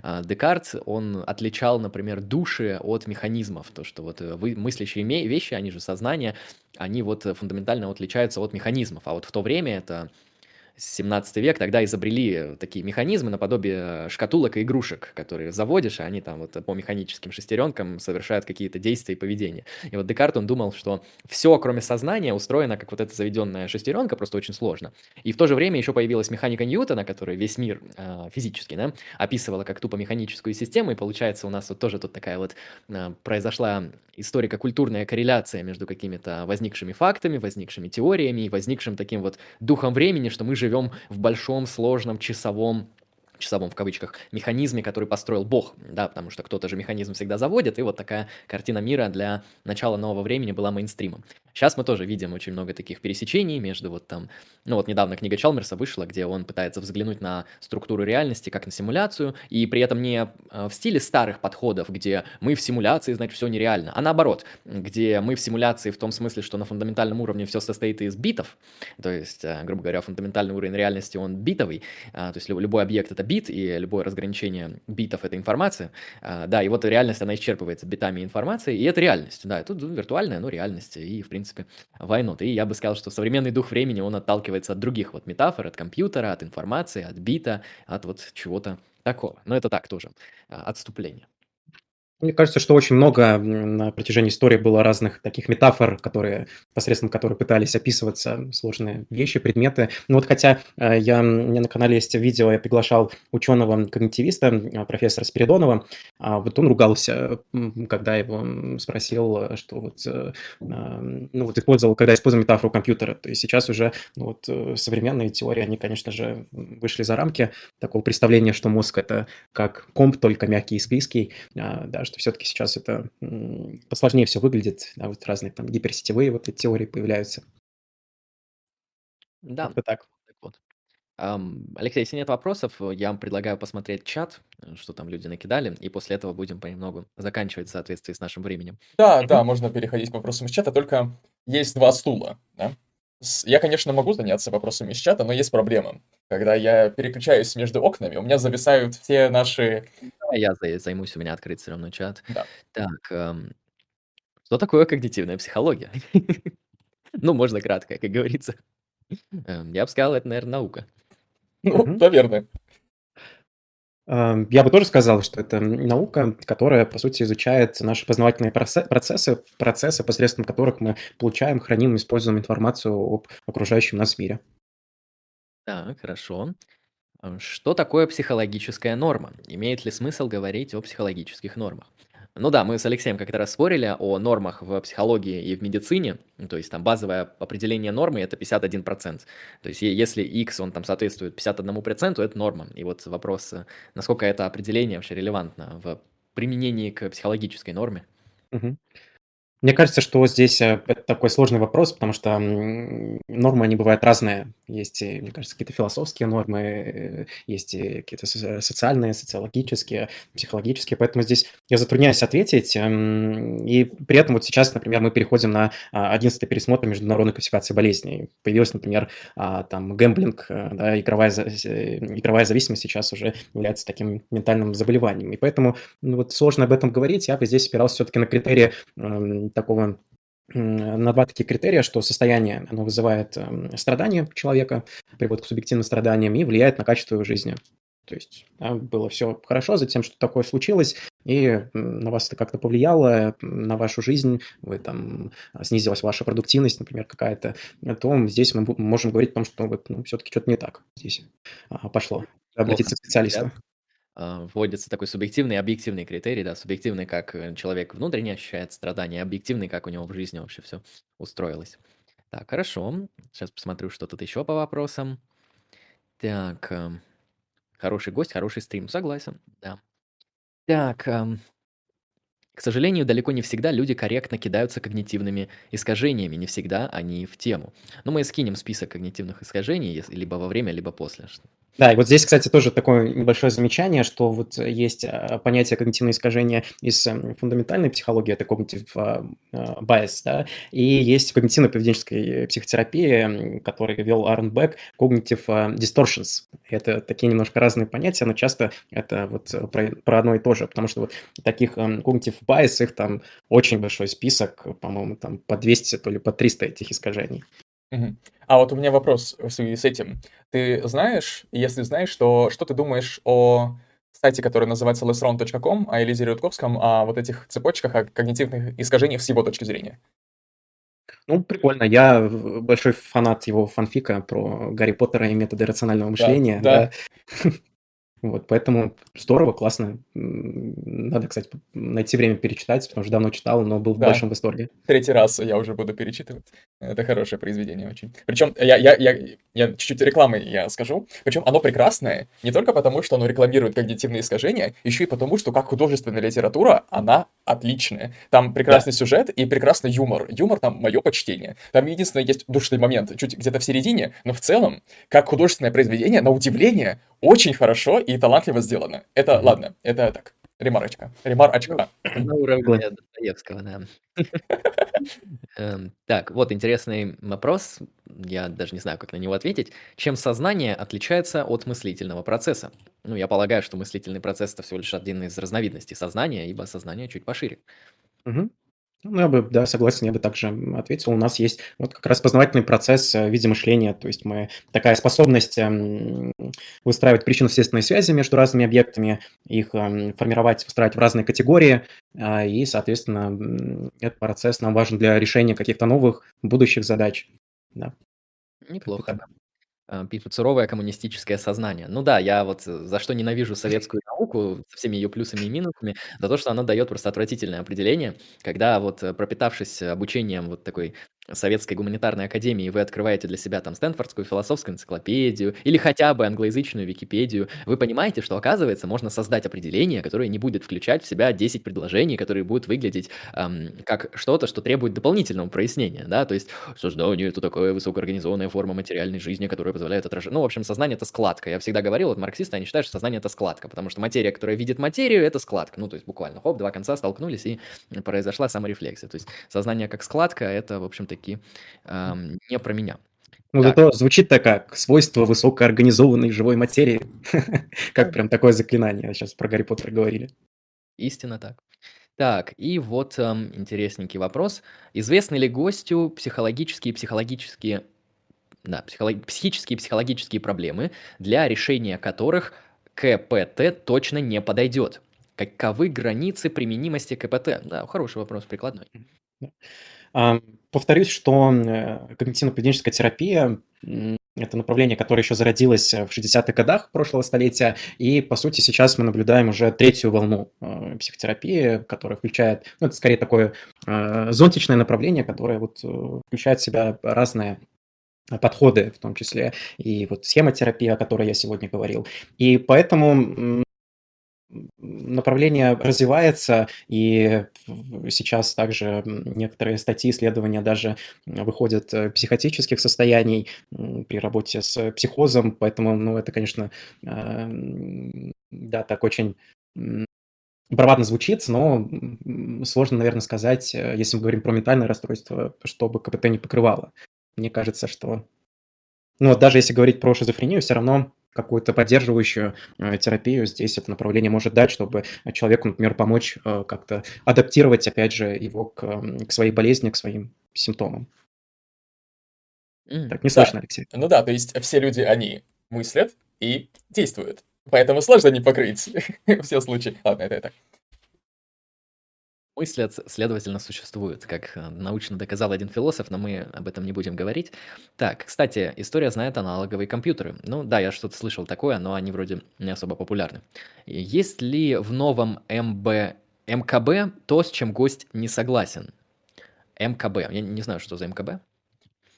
А, Декарт, он отличал, например, души от механизмов. То, что вот э, вы, мыслящие вещи, они же сознание, они вот фундаментально отличаются от механизмов. А вот в то время это 17 век, тогда изобрели такие механизмы наподобие шкатулок и игрушек, которые заводишь, и они там вот по механическим шестеренкам совершают какие-то действия и поведения. И вот Декарт, он думал, что все, кроме сознания, устроено как вот эта заведенная шестеренка, просто очень сложно. И в то же время еще появилась механика Ньютона, которая весь мир э, физически, да, описывала как тупо механическую систему, и получается у нас вот тоже тут такая вот э, произошла историко-культурная корреляция между какими-то возникшими фактами, возникшими теориями и возникшим таким вот духом времени, что мы же живем в большом, сложном, часовом часовом в кавычках механизме, который построил Бог, да, потому что кто-то же механизм всегда заводит, и вот такая картина мира для начала нового времени была мейнстримом. Сейчас мы тоже видим очень много таких пересечений между вот там, ну вот недавно книга Чалмерса вышла, где он пытается взглянуть на структуру реальности как на симуляцию, и при этом не э, в стиле старых подходов, где мы в симуляции, значит, все нереально, а наоборот, где мы в симуляции в том смысле, что на фундаментальном уровне все состоит из битов, то есть, э, грубо говоря, фундаментальный уровень реальности, он битовый, а, то есть любой объект — это бит, и любое разграничение битов — это информация, а, да, и вот реальность, она исчерпывается битами информации, и это реальность, да, тут виртуальная, но реальность, и, в принципе, принципе, войну. И я бы сказал, что современный дух времени, он отталкивается от других вот метафор, от компьютера, от информации, от бита, от вот чего-то такого. Но это так тоже, а, отступление. Мне кажется, что очень много на протяжении истории было разных таких метафор, которые, посредством которых пытались описываться сложные вещи, предметы. Ну вот хотя э, я, у меня на канале есть видео, я приглашал ученого-когнитивиста, э, профессора Спиридонова, а вот он ругался, когда его спросил, что вот, э, ну вот использовал, когда использовал метафору компьютера. То есть сейчас уже ну вот современные теории, они, конечно же, вышли за рамки такого представления, что мозг это как комп, только мягкий и склизкий, а, да, что все-таки сейчас это посложнее все выглядит, да, вот разные там гиперсетевые вот эти теории появляются. Да, Как-то так. так вот. Алексей, если нет вопросов, я вам предлагаю посмотреть чат, э, что там люди накидали, и после этого будем понемногу заканчивать в соответствии с нашим временем. Да, да, можно переходить к вопросам из чата, только есть два стула, да? Я, конечно, могу заняться вопросами из чата, но есть проблема. Когда я переключаюсь между окнами, у меня зависают все наши... Я займусь, у меня открыт все равно чат. Да. Так, эм, что такое когнитивная психология? Ну, можно кратко, как говорится. Эм, я бы сказал, это, наверное, наука. Ну, Мгм. наверное. Ам, Я бы тоже сказал, что это наука, которая, по сути, изучает наши познавательные проце- процессы, процессы, посредством которых мы получаем, храним, используем информацию об окружающем нас мире. Так, хорошо. А Что такое психологическая норма? Имеет ли смысл говорить о психологических нормах? Ну да, мы с Алексеем как-то раз спорили о нормах в психологии и в медицине. То есть там базовое определение нормы это 51%. То есть если x, он там соответствует 51%, это норма. И вот вопрос, э, насколько это определение вообще релевантно в применении к психологической норме. Мгм. Мне кажется, что здесь э, это такой сложный вопрос, потому что нормы, они бывают разные. Есть, мне кажется, какие-то философские нормы, э, есть какие-то со- социальные, социологические, психологические. Поэтому здесь я затрудняюсь ответить. эм, И при этом вот сейчас, например, мы переходим на а, 11 пересмотр международной классификации болезней. Появилась, например, а, там гэмблинг, э, да, игровая, э, игровая зависимость сейчас уже является таким ментальным заболеванием. И поэтому ну, вот сложно об этом говорить. Я бы здесь опирался все-таки на критерии эм, такого на два таких критерия, что состояние, оно вызывает эм, страдания человека, приводит к субъективным страданиям и влияет на качество его жизни. То есть да, было все хорошо, затем что такое случилось, и на вас это как-то повлияло, на вашу жизнь, вы там а, снизилась ваша продуктивность, например, какая-то, то здесь мы можем говорить о том, что вот, ну, все-таки что-то не так здесь а, пошло. Обратиться к специалисту. А, Вводится такой субъективный и объективный критерий, да, субъективный, как э, человек внутренне ощущает страдания, объективный, как у него в жизни вообще все устроилось. Так, хорошо. Сейчас посмотрю, что тут еще по вопросам. Так, эм, хороший гость, хороший стрим, согласен, да. Так, эм, к сожалению, далеко не всегда люди корректно кидаются когнитивными искажениями, не всегда они в тему. Но мы скинем список когнитивных искажений, либо во время, либо после. Да, и вот здесь, кстати, тоже такое небольшое замечание, что вот есть а, понятие когнитивное искажение из эм, фундаментальной психологии, это cognitive а, а, bias, да, и есть когнитивно-поведенческой психотерапии, м, который вел Аарон Бек, cognitive а, distortions. Это такие немножко разные понятия, но часто это вот э, про, про одно и то же, потому что вот таких эм, cognitive bias, их там очень большой список, по-моему, там по 200, то ли по 300 этих искажений. Мгм. А вот у меня вопрос в связи с этим. Ты знаешь, если знаешь, то что ты думаешь о сайте, который называется lessron.com, о Элизе Рудковском, о вот этих цепочках, о когнитивных искажениях с его точки зрения? Ну, прикольно. Я в- большой фанат его фанфика про Гарри Поттера и методы рационального мышления. да. да. Вот, поэтому здорово, классно. Надо, кстати, найти время перечитать, потому что давно читал, но был в Да. большом восторге. Третий раз я уже буду перечитывать. Это хорошее произведение очень. Причем я, я, я, я чуть-чуть рекламы я скажу. Причем оно прекрасное не только потому, что оно рекламирует когнитивные искажения, еще и потому, что как художественная литература, она отличная. Там прекрасный сюжет и прекрасный юмор. Юмор там мое почтение. Там единственное есть душный момент, чуть где-то в середине, но в целом, как художественное произведение, на удивление, очень хорошо и талантливо сделано. Это, ладно, это так, ремарочка. Ремарочка. На уровне Достоевского, да. Эм, Так, вот интересный вопрос. Я даже не знаю, как на него ответить. Чем сознание отличается от мыслительного процесса? Ну, я полагаю, что мыслительный процесс это всего лишь один из разновидностей сознания, ибо сознание чуть пошире. Ну, я бы, да, согласен, я бы также ответил. У нас есть вот как раз познавательный процесс э, в виде мышления, то есть мы такая способность эм, выстраивать причинно-следственные связи между разными объектами, их эм, формировать, выстраивать в разные категории, а, и, соответственно, этот процесс нам важен для решения каких-то новых будущих задач. Да. Неплохо. Пишут суровое коммунистическое сознание. Ну да, я вот э, за что ненавижу советскую науку со всеми ее плюсами и минусами, за то, что она дает просто отвратительное определение, когда вот э, пропитавшись обучением вот такой советской гуманитарной академии, вы открываете для себя там Стэнфордскую философскую энциклопедию или хотя бы англоязычную Википедию, вы понимаете, что оказывается можно создать определение, которое не будет включать в себя 10 предложений, которые будут выглядеть эм, как что-то, что требует дополнительного прояснения, да, то есть создание это такая высокоорганизованная форма материальной жизни, которая позволяет отражать, ну, в общем, сознание это складка, я всегда говорил, вот марксисты, они считают, что сознание это складка, потому что материя, которая видит материю, это складка, ну, то есть буквально, хоп, два конца столкнулись и произошла саморефлексия, то есть сознание как складка, это, в общем-таки, эм, не про меня. Ну, Так. зато звучит-то как свойство высокоорганизованной живой материи. Как прям такое заклинание. Сейчас про Гарри Поттера говорили. Истинно так. Так, и вот эм, интересненький вопрос. Известны ли гостю психологические и психологические Да, психолог- психические и психологические проблемы, для решения которых КПТ точно не подойдет. Каковы границы применимости КПТ? Да, хороший вопрос, прикладной. Повторюсь, что э, когнитивно-поведенческая терапия это направление, которое еще зародилось в 60-х годах прошлого столетия, и, по сути, сейчас мы наблюдаем уже третью волну э, психотерапии, которая включает, ну, это скорее такое э, зонтичное направление, которое вот включает в себя разные подходы, в том числе и вот схемотерапия, о которой я сегодня говорил. И поэтому направление развивается, и сейчас также некоторые статьи, исследования даже выходят э, психотических состояний при работе с психозом, поэтому, ну, это, конечно, э, да, так очень бравадно звучит, но сложно, наверное, сказать, э, если мы говорим про ментальное расстройство, чтобы КПТ не покрывало. Мне кажется, что... Ну, вот даже если говорить про шизофрению, все равно какую-то поддерживающую э, терапию здесь это направление может дать, чтобы человеку, например, помочь э, как-то адаптировать, опять же, его к, к своей болезни, к своим симптомам. Так, не слышно, да. Алексей. Ну да, то есть все люди, они мыслят и действуют. Поэтому сложно не покрыть все случаи. Ладно, это это мысли, следовательно, существуют, как э, научно доказал один философ, но мы об этом не будем говорить. Так, кстати, история знает аналоговые компьютеры. Ну да, я что-то слышал такое, но они вроде не особо популярны. Есть ли в новом МБ, МКБ то, с чем гость не согласен? МКБ. Я не знаю, что за МКБ.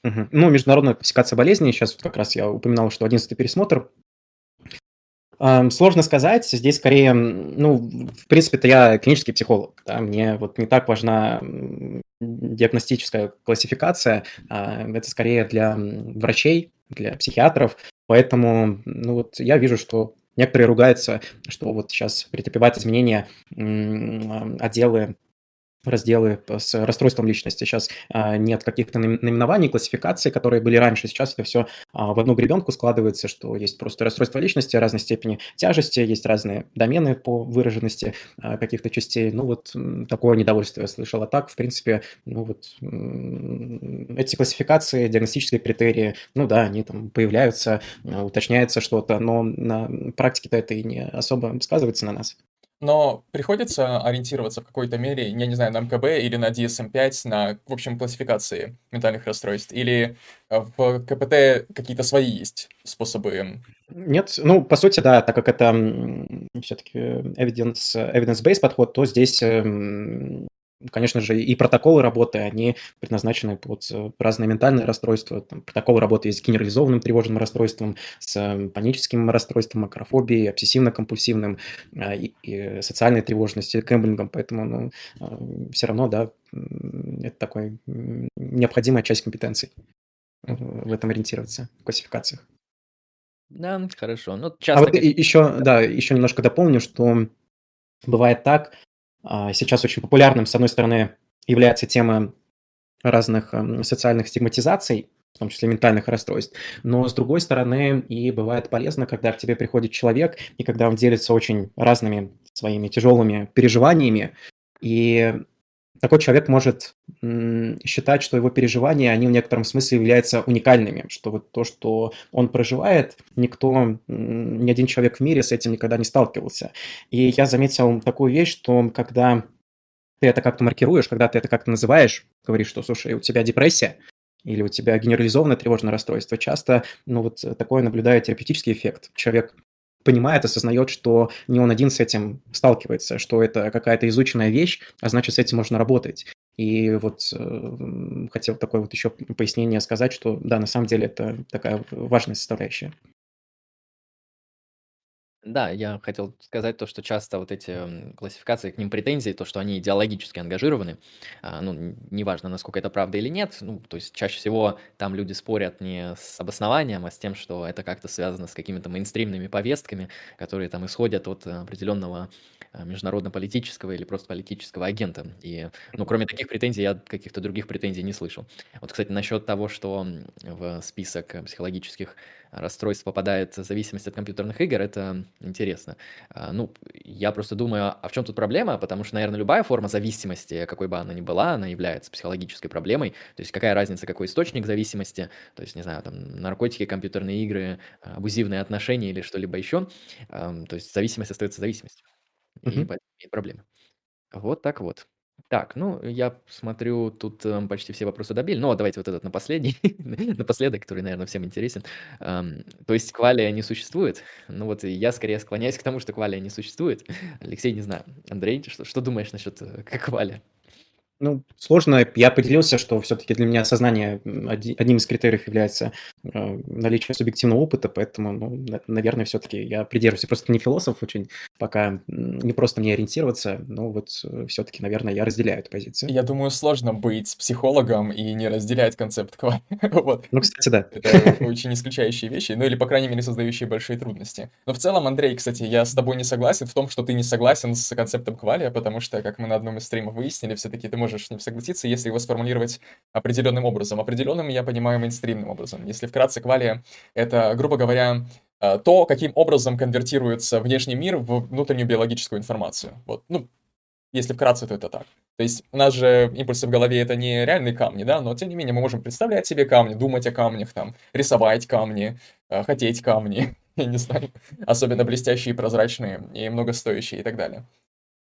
Угу. Ну, международная классификация болезней. Сейчас вот как раз я упоминал, что 11 пересмотр Сложно сказать, здесь скорее, ну, в принципе-то я клинический психолог, да, мне вот не так важна диагностическая классификация, а, это скорее для врачей, для психиатров, поэтому, ну, вот я вижу, что некоторые ругаются, что вот сейчас претерпевают изменения отделы разделы с расстройством личности. Сейчас а, нет каких-то наименований, классификаций, которые были раньше. Сейчас это все а, в одну гребенку складывается, что есть просто расстройство личности разной степени тяжести, есть разные домены по выраженности а, каких-то частей. Ну вот такое недовольство я слышал. А так, в принципе, ну вот эти классификации, диагностические критерии, ну да, они там появляются, уточняется что-то, но на практике-то это и не особо сказывается на нас. Но приходится ориентироваться в какой-то мере, я не знаю, на МКБ или на DSM-5, на, в общем, классификации ментальных расстройств? Или э, в КПТ какие-то свои есть способы? Нет, ну, по сути, да, так как это все-таки evidence, evidence-based подход, то здесь эм, конечно же, и протоколы работы, они предназначены под э, разные ментальные расстройства. Там, протоколы работы есть с генерализованным тревожным расстройством, с э, паническим расстройством, макрофобией, обсессивно-компульсивным, а, и, и социальной тревожностью, кэмблингом. Поэтому ну, э, все равно, да, это такой необходимая часть компетенций в этом ориентироваться, в классификациях. Да, хорошо. Ну, часто... А вот еще, да, еще немножко дополню, что бывает так, а, сейчас очень популярным, с одной стороны, является тема разных эм, социальных стигматизаций, в том числе ментальных расстройств. Но с другой стороны, и бывает полезно, когда к тебе приходит человек, и когда он делится очень разными своими тяжелыми переживаниями, и такой человек может считать, что его переживания, они в некотором смысле являются уникальными, что вот то, что он проживает, никто, ни один человек в мире с этим никогда не сталкивался. И я заметил такую вещь, что когда ты это как-то маркируешь, когда ты это как-то называешь, говоришь, что, слушай, у тебя депрессия, или у тебя генерализованное тревожное расстройство, часто, ну вот такое наблюдаю терапевтический эффект. Человек понимает, осознает, что не он один с этим сталкивается, что это какая-то изученная вещь, а значит, с этим можно работать. И вот э, хотел такое вот еще пояснение сказать, что да, на самом деле это такая важная составляющая. Да, я хотел сказать то, что часто вот эти классификации, к ним претензии, то, что они идеологически ангажированы, а, ну, неважно, насколько это правда или нет, ну, то есть чаще всего там люди спорят не с обоснованием, а с тем, что это как-то связано с какими-то мейнстримными повестками, которые там исходят от определенного а, международно-политического или просто политического агента. И, ну, кроме таких претензий, я каких-то других претензий не слышал. Вот, кстати, насчет того, что в список психологических расстройств попадает зависимость от компьютерных игр, это интересно. А, ну, я просто думаю, а в чем тут проблема? Потому что, наверное, любая форма зависимости, какой бы она ни была, она является психологической проблемой. То есть какая разница, какой источник зависимости, то есть, не знаю, там, наркотики, компьютерные игры, абузивные отношения или что-либо еще. То есть зависимость остается зависимостью. И Мгм. поэтому имеет проблемы. Вот так вот. Так, ну, я смотрю, тут эм, почти все вопросы добили. Ну, вот давайте вот этот на последний, напоследок, который, наверное, всем интересен. Ам, то есть квалия не существует? Ну вот и я скорее склоняюсь к тому, что квалия не существует. Алексей, не знаю. Андрей, что, что думаешь насчет э, к- квалия? Ну, сложно. Я поделился, что все-таки для меня осознание одним из критериев является э, наличие субъективного опыта, поэтому, ну, на- наверное, все-таки я придерживаюсь. Я просто не философ очень, пока не просто мне ориентироваться, но вот все-таки, наверное, я разделяю эту позицию. Я думаю, сложно быть психологом и не разделять концепт. Вот. Ну, кстати, да. Это очень исключающие вещи, ну или, по крайней мере, создающие большие трудности. Но в целом, Андрей, кстати, я с тобой не согласен в том, что ты не согласен с концептом квалия, потому что, как мы на одном из стримов выяснили, все-таки ты можешь с ним согласиться, если его сформулировать определенным образом. Определенным я понимаю мейнстримным образом. Если вкратце, квалия — это, грубо говоря, э, то, каким образом конвертируется внешний мир в внутреннюю биологическую информацию. Вот, ну, если вкратце, то это так. То есть у нас же импульсы в голове это не реальные камни, да, но тем не менее мы можем представлять себе камни, думать о камнях, там, рисовать камни, э, хотеть камни, я не знаю, особенно блестящие, прозрачные и многостоящие и так далее.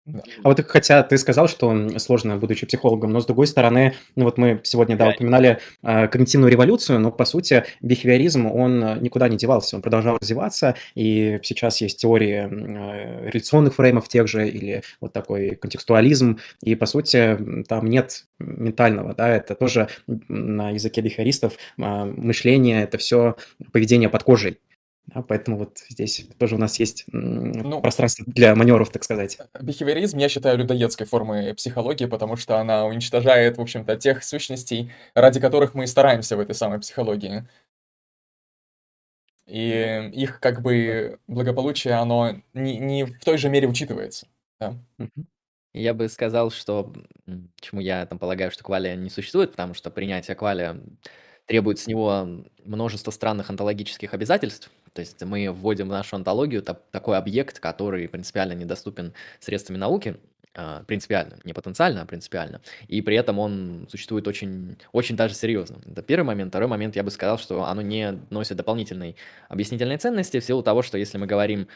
А вот хотя ты сказал, что сложно, будучи психологом, но с другой стороны, ну вот мы сегодня, да, упоминали э, когнитивную революцию, но по сути бихевиоризм, он никуда не девался, он продолжал развиваться, и сейчас есть теории э, реляционных фреймов тех же, или вот такой контекстуализм, и по сути там нет ментального, да, это тоже на языке бихевиористов э, мышление, это все поведение под кожей. Да, поэтому вот здесь тоже у нас есть ну, пространство для маневров, так сказать. Бихевиоризм я считаю людоедской формой психологии, потому что она уничтожает, в общем-то, тех сущностей, ради которых мы и стараемся в этой самой психологии. И их, как бы, благополучие, оно не, не в той же мере учитывается. Да. Я бы сказал, что почему я там полагаю, что квалия не существует, потому что принятие квалия требует с него множество странных онтологических обязательств. То есть мы вводим в нашу онтологию такой объект, который принципиально недоступен средствами науки, а, принципиально, не потенциально, а принципиально. И при этом он существует очень, очень даже серьезно. Это первый момент. Второй момент, я бы сказал, что оно не носит дополнительной объяснительной ценности в силу того, что если мы говорим,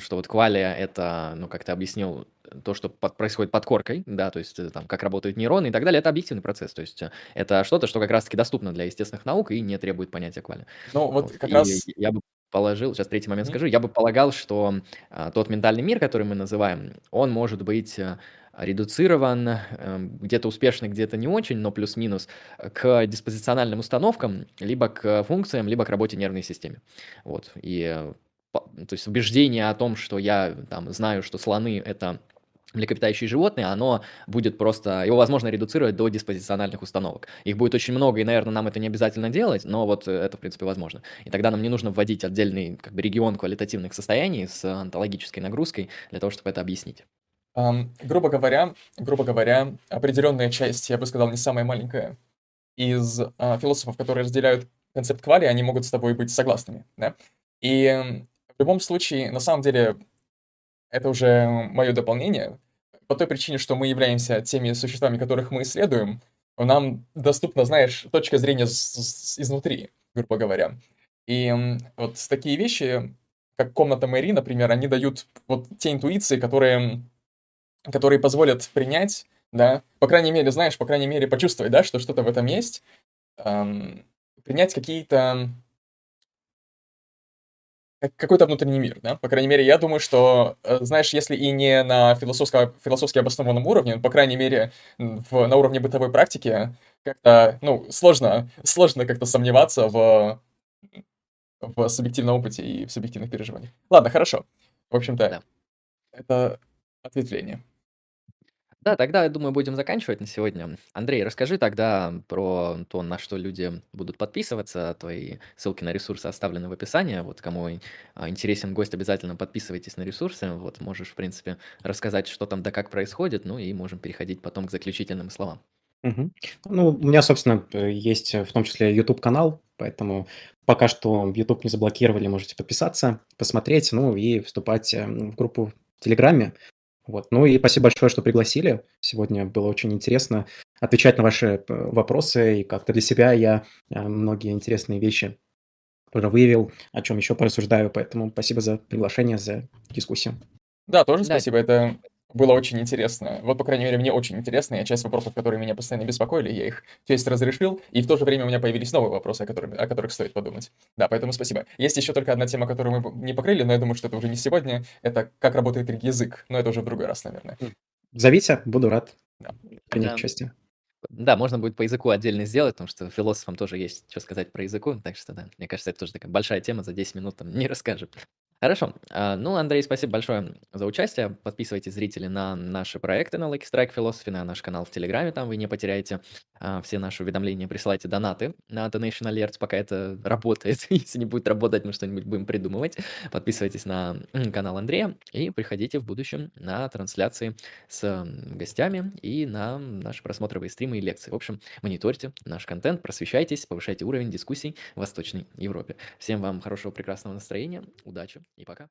что вот квалия — это, ну, как ты объяснил, то, что под, происходит под коркой, да, то есть э, там, как работают нейроны и так далее, это объективный процесс, то есть э, это что-то, что как раз-таки доступно для естественных наук и не требует понятия квали. Ну, вот, вот. как и раз... Я бы положил, сейчас третий момент mm-hmm. скажу, я бы полагал, что а, тот ментальный мир, который мы называем, он может быть редуцирован, э, где-то успешный, где-то не очень, но плюс-минус, к диспозициональным установкам, либо к функциям, либо к работе нервной системы. Вот, и то есть убеждение о том, что я там знаю, что слоны — это млекопитающие животные, оно будет просто, его возможно редуцировать до диспозициональных установок. Их будет очень много, и, наверное, нам это не обязательно делать, но вот это, в принципе, возможно. И тогда нам не нужно вводить отдельный как бы, регион квалитативных состояний с онтологической нагрузкой для того, чтобы это объяснить. Um, грубо говоря, грубо говоря, определенная часть, я бы сказал, не самая маленькая, из uh, философов, которые разделяют концепт квали, они могут с тобой быть согласными, да? И в любом случае, на самом деле, это уже мое дополнение, по той причине, что мы являемся теми существами, которых мы исследуем, нам доступна, знаешь, точка зрения изнутри, грубо говоря. И вот такие вещи, как комната Мэри, например, они дают вот те интуиции, которые, которые позволят принять, да, по крайней мере, знаешь, по крайней мере, почувствовать, да, что что-то в этом есть, эм, принять какие-то какой-то внутренний мир, да? По крайней мере, я думаю, что, э, знаешь, если и не на философско философски обоснованном уровне, по крайней мере, в, на уровне бытовой практики, как-то, ну, сложно, сложно как-то сомневаться в, в субъективном опыте и в субъективных переживаниях. Ладно, хорошо. В общем-то, да. это ответвление. Да, тогда, я думаю, будем заканчивать на сегодня. Андрей, расскажи тогда про то, на что люди будут подписываться. Твои ссылки на ресурсы оставлены в описании. Вот кому а, интересен гость, обязательно подписывайтесь на ресурсы. Вот можешь, в принципе, рассказать, что там да как происходит, ну и можем переходить потом к заключительным словам. Угу. Ну, у меня, собственно, есть в том числе YouTube-канал, Поэтому пока что YouTube не заблокировали, можете подписаться, посмотреть, ну и вступать эм, в группу в Телеграме. Вот. Ну и спасибо большое, что пригласили. Сегодня было очень интересно отвечать на ваши э, вопросы, и как-то для себя я э, многие интересные вещи уже выявил, о чем еще порассуждаю. Поэтому спасибо за приглашение, за дискуссию. Да, тоже да. спасибо. Это было очень интересно. Вот, по крайней мере, мне очень интересно. Я часть вопросов, которые меня постоянно беспокоили, я их часть разрешил, и в то же время у меня появились новые вопросы, о которых, о которых стоит подумать. Да, поэтому спасибо. Есть еще только одна тема, которую мы не покрыли, но я думаю, что это уже не сегодня. Это как работает язык, но это уже в другой раз, наверное. Зовите, буду рад да. принять да. участие. Да, можно будет по языку отдельно сделать, потому что философам тоже есть что сказать про языку, так что да, мне кажется, это тоже такая большая тема, за 10 минут там не расскажем. Хорошо. А, ну, Андрей, спасибо большое за участие. Подписывайтесь, зрители, на наши проекты на Lucky Strike Philosophy, на наш канал в Телеграме, там вы не потеряете а, все наши уведомления, присылайте донаты на Donation Alerts, пока это работает. Если не будет работать, мы что-нибудь будем придумывать. Подписывайтесь на канал Андрея и приходите в будущем на трансляции с гостями и на наши просмотровые стримы и лекции. В общем, мониторьте наш контент, просвещайтесь, повышайте уровень дискуссий в Восточной Европе. Всем вам хорошего, прекрасного настроения, удачи и пока.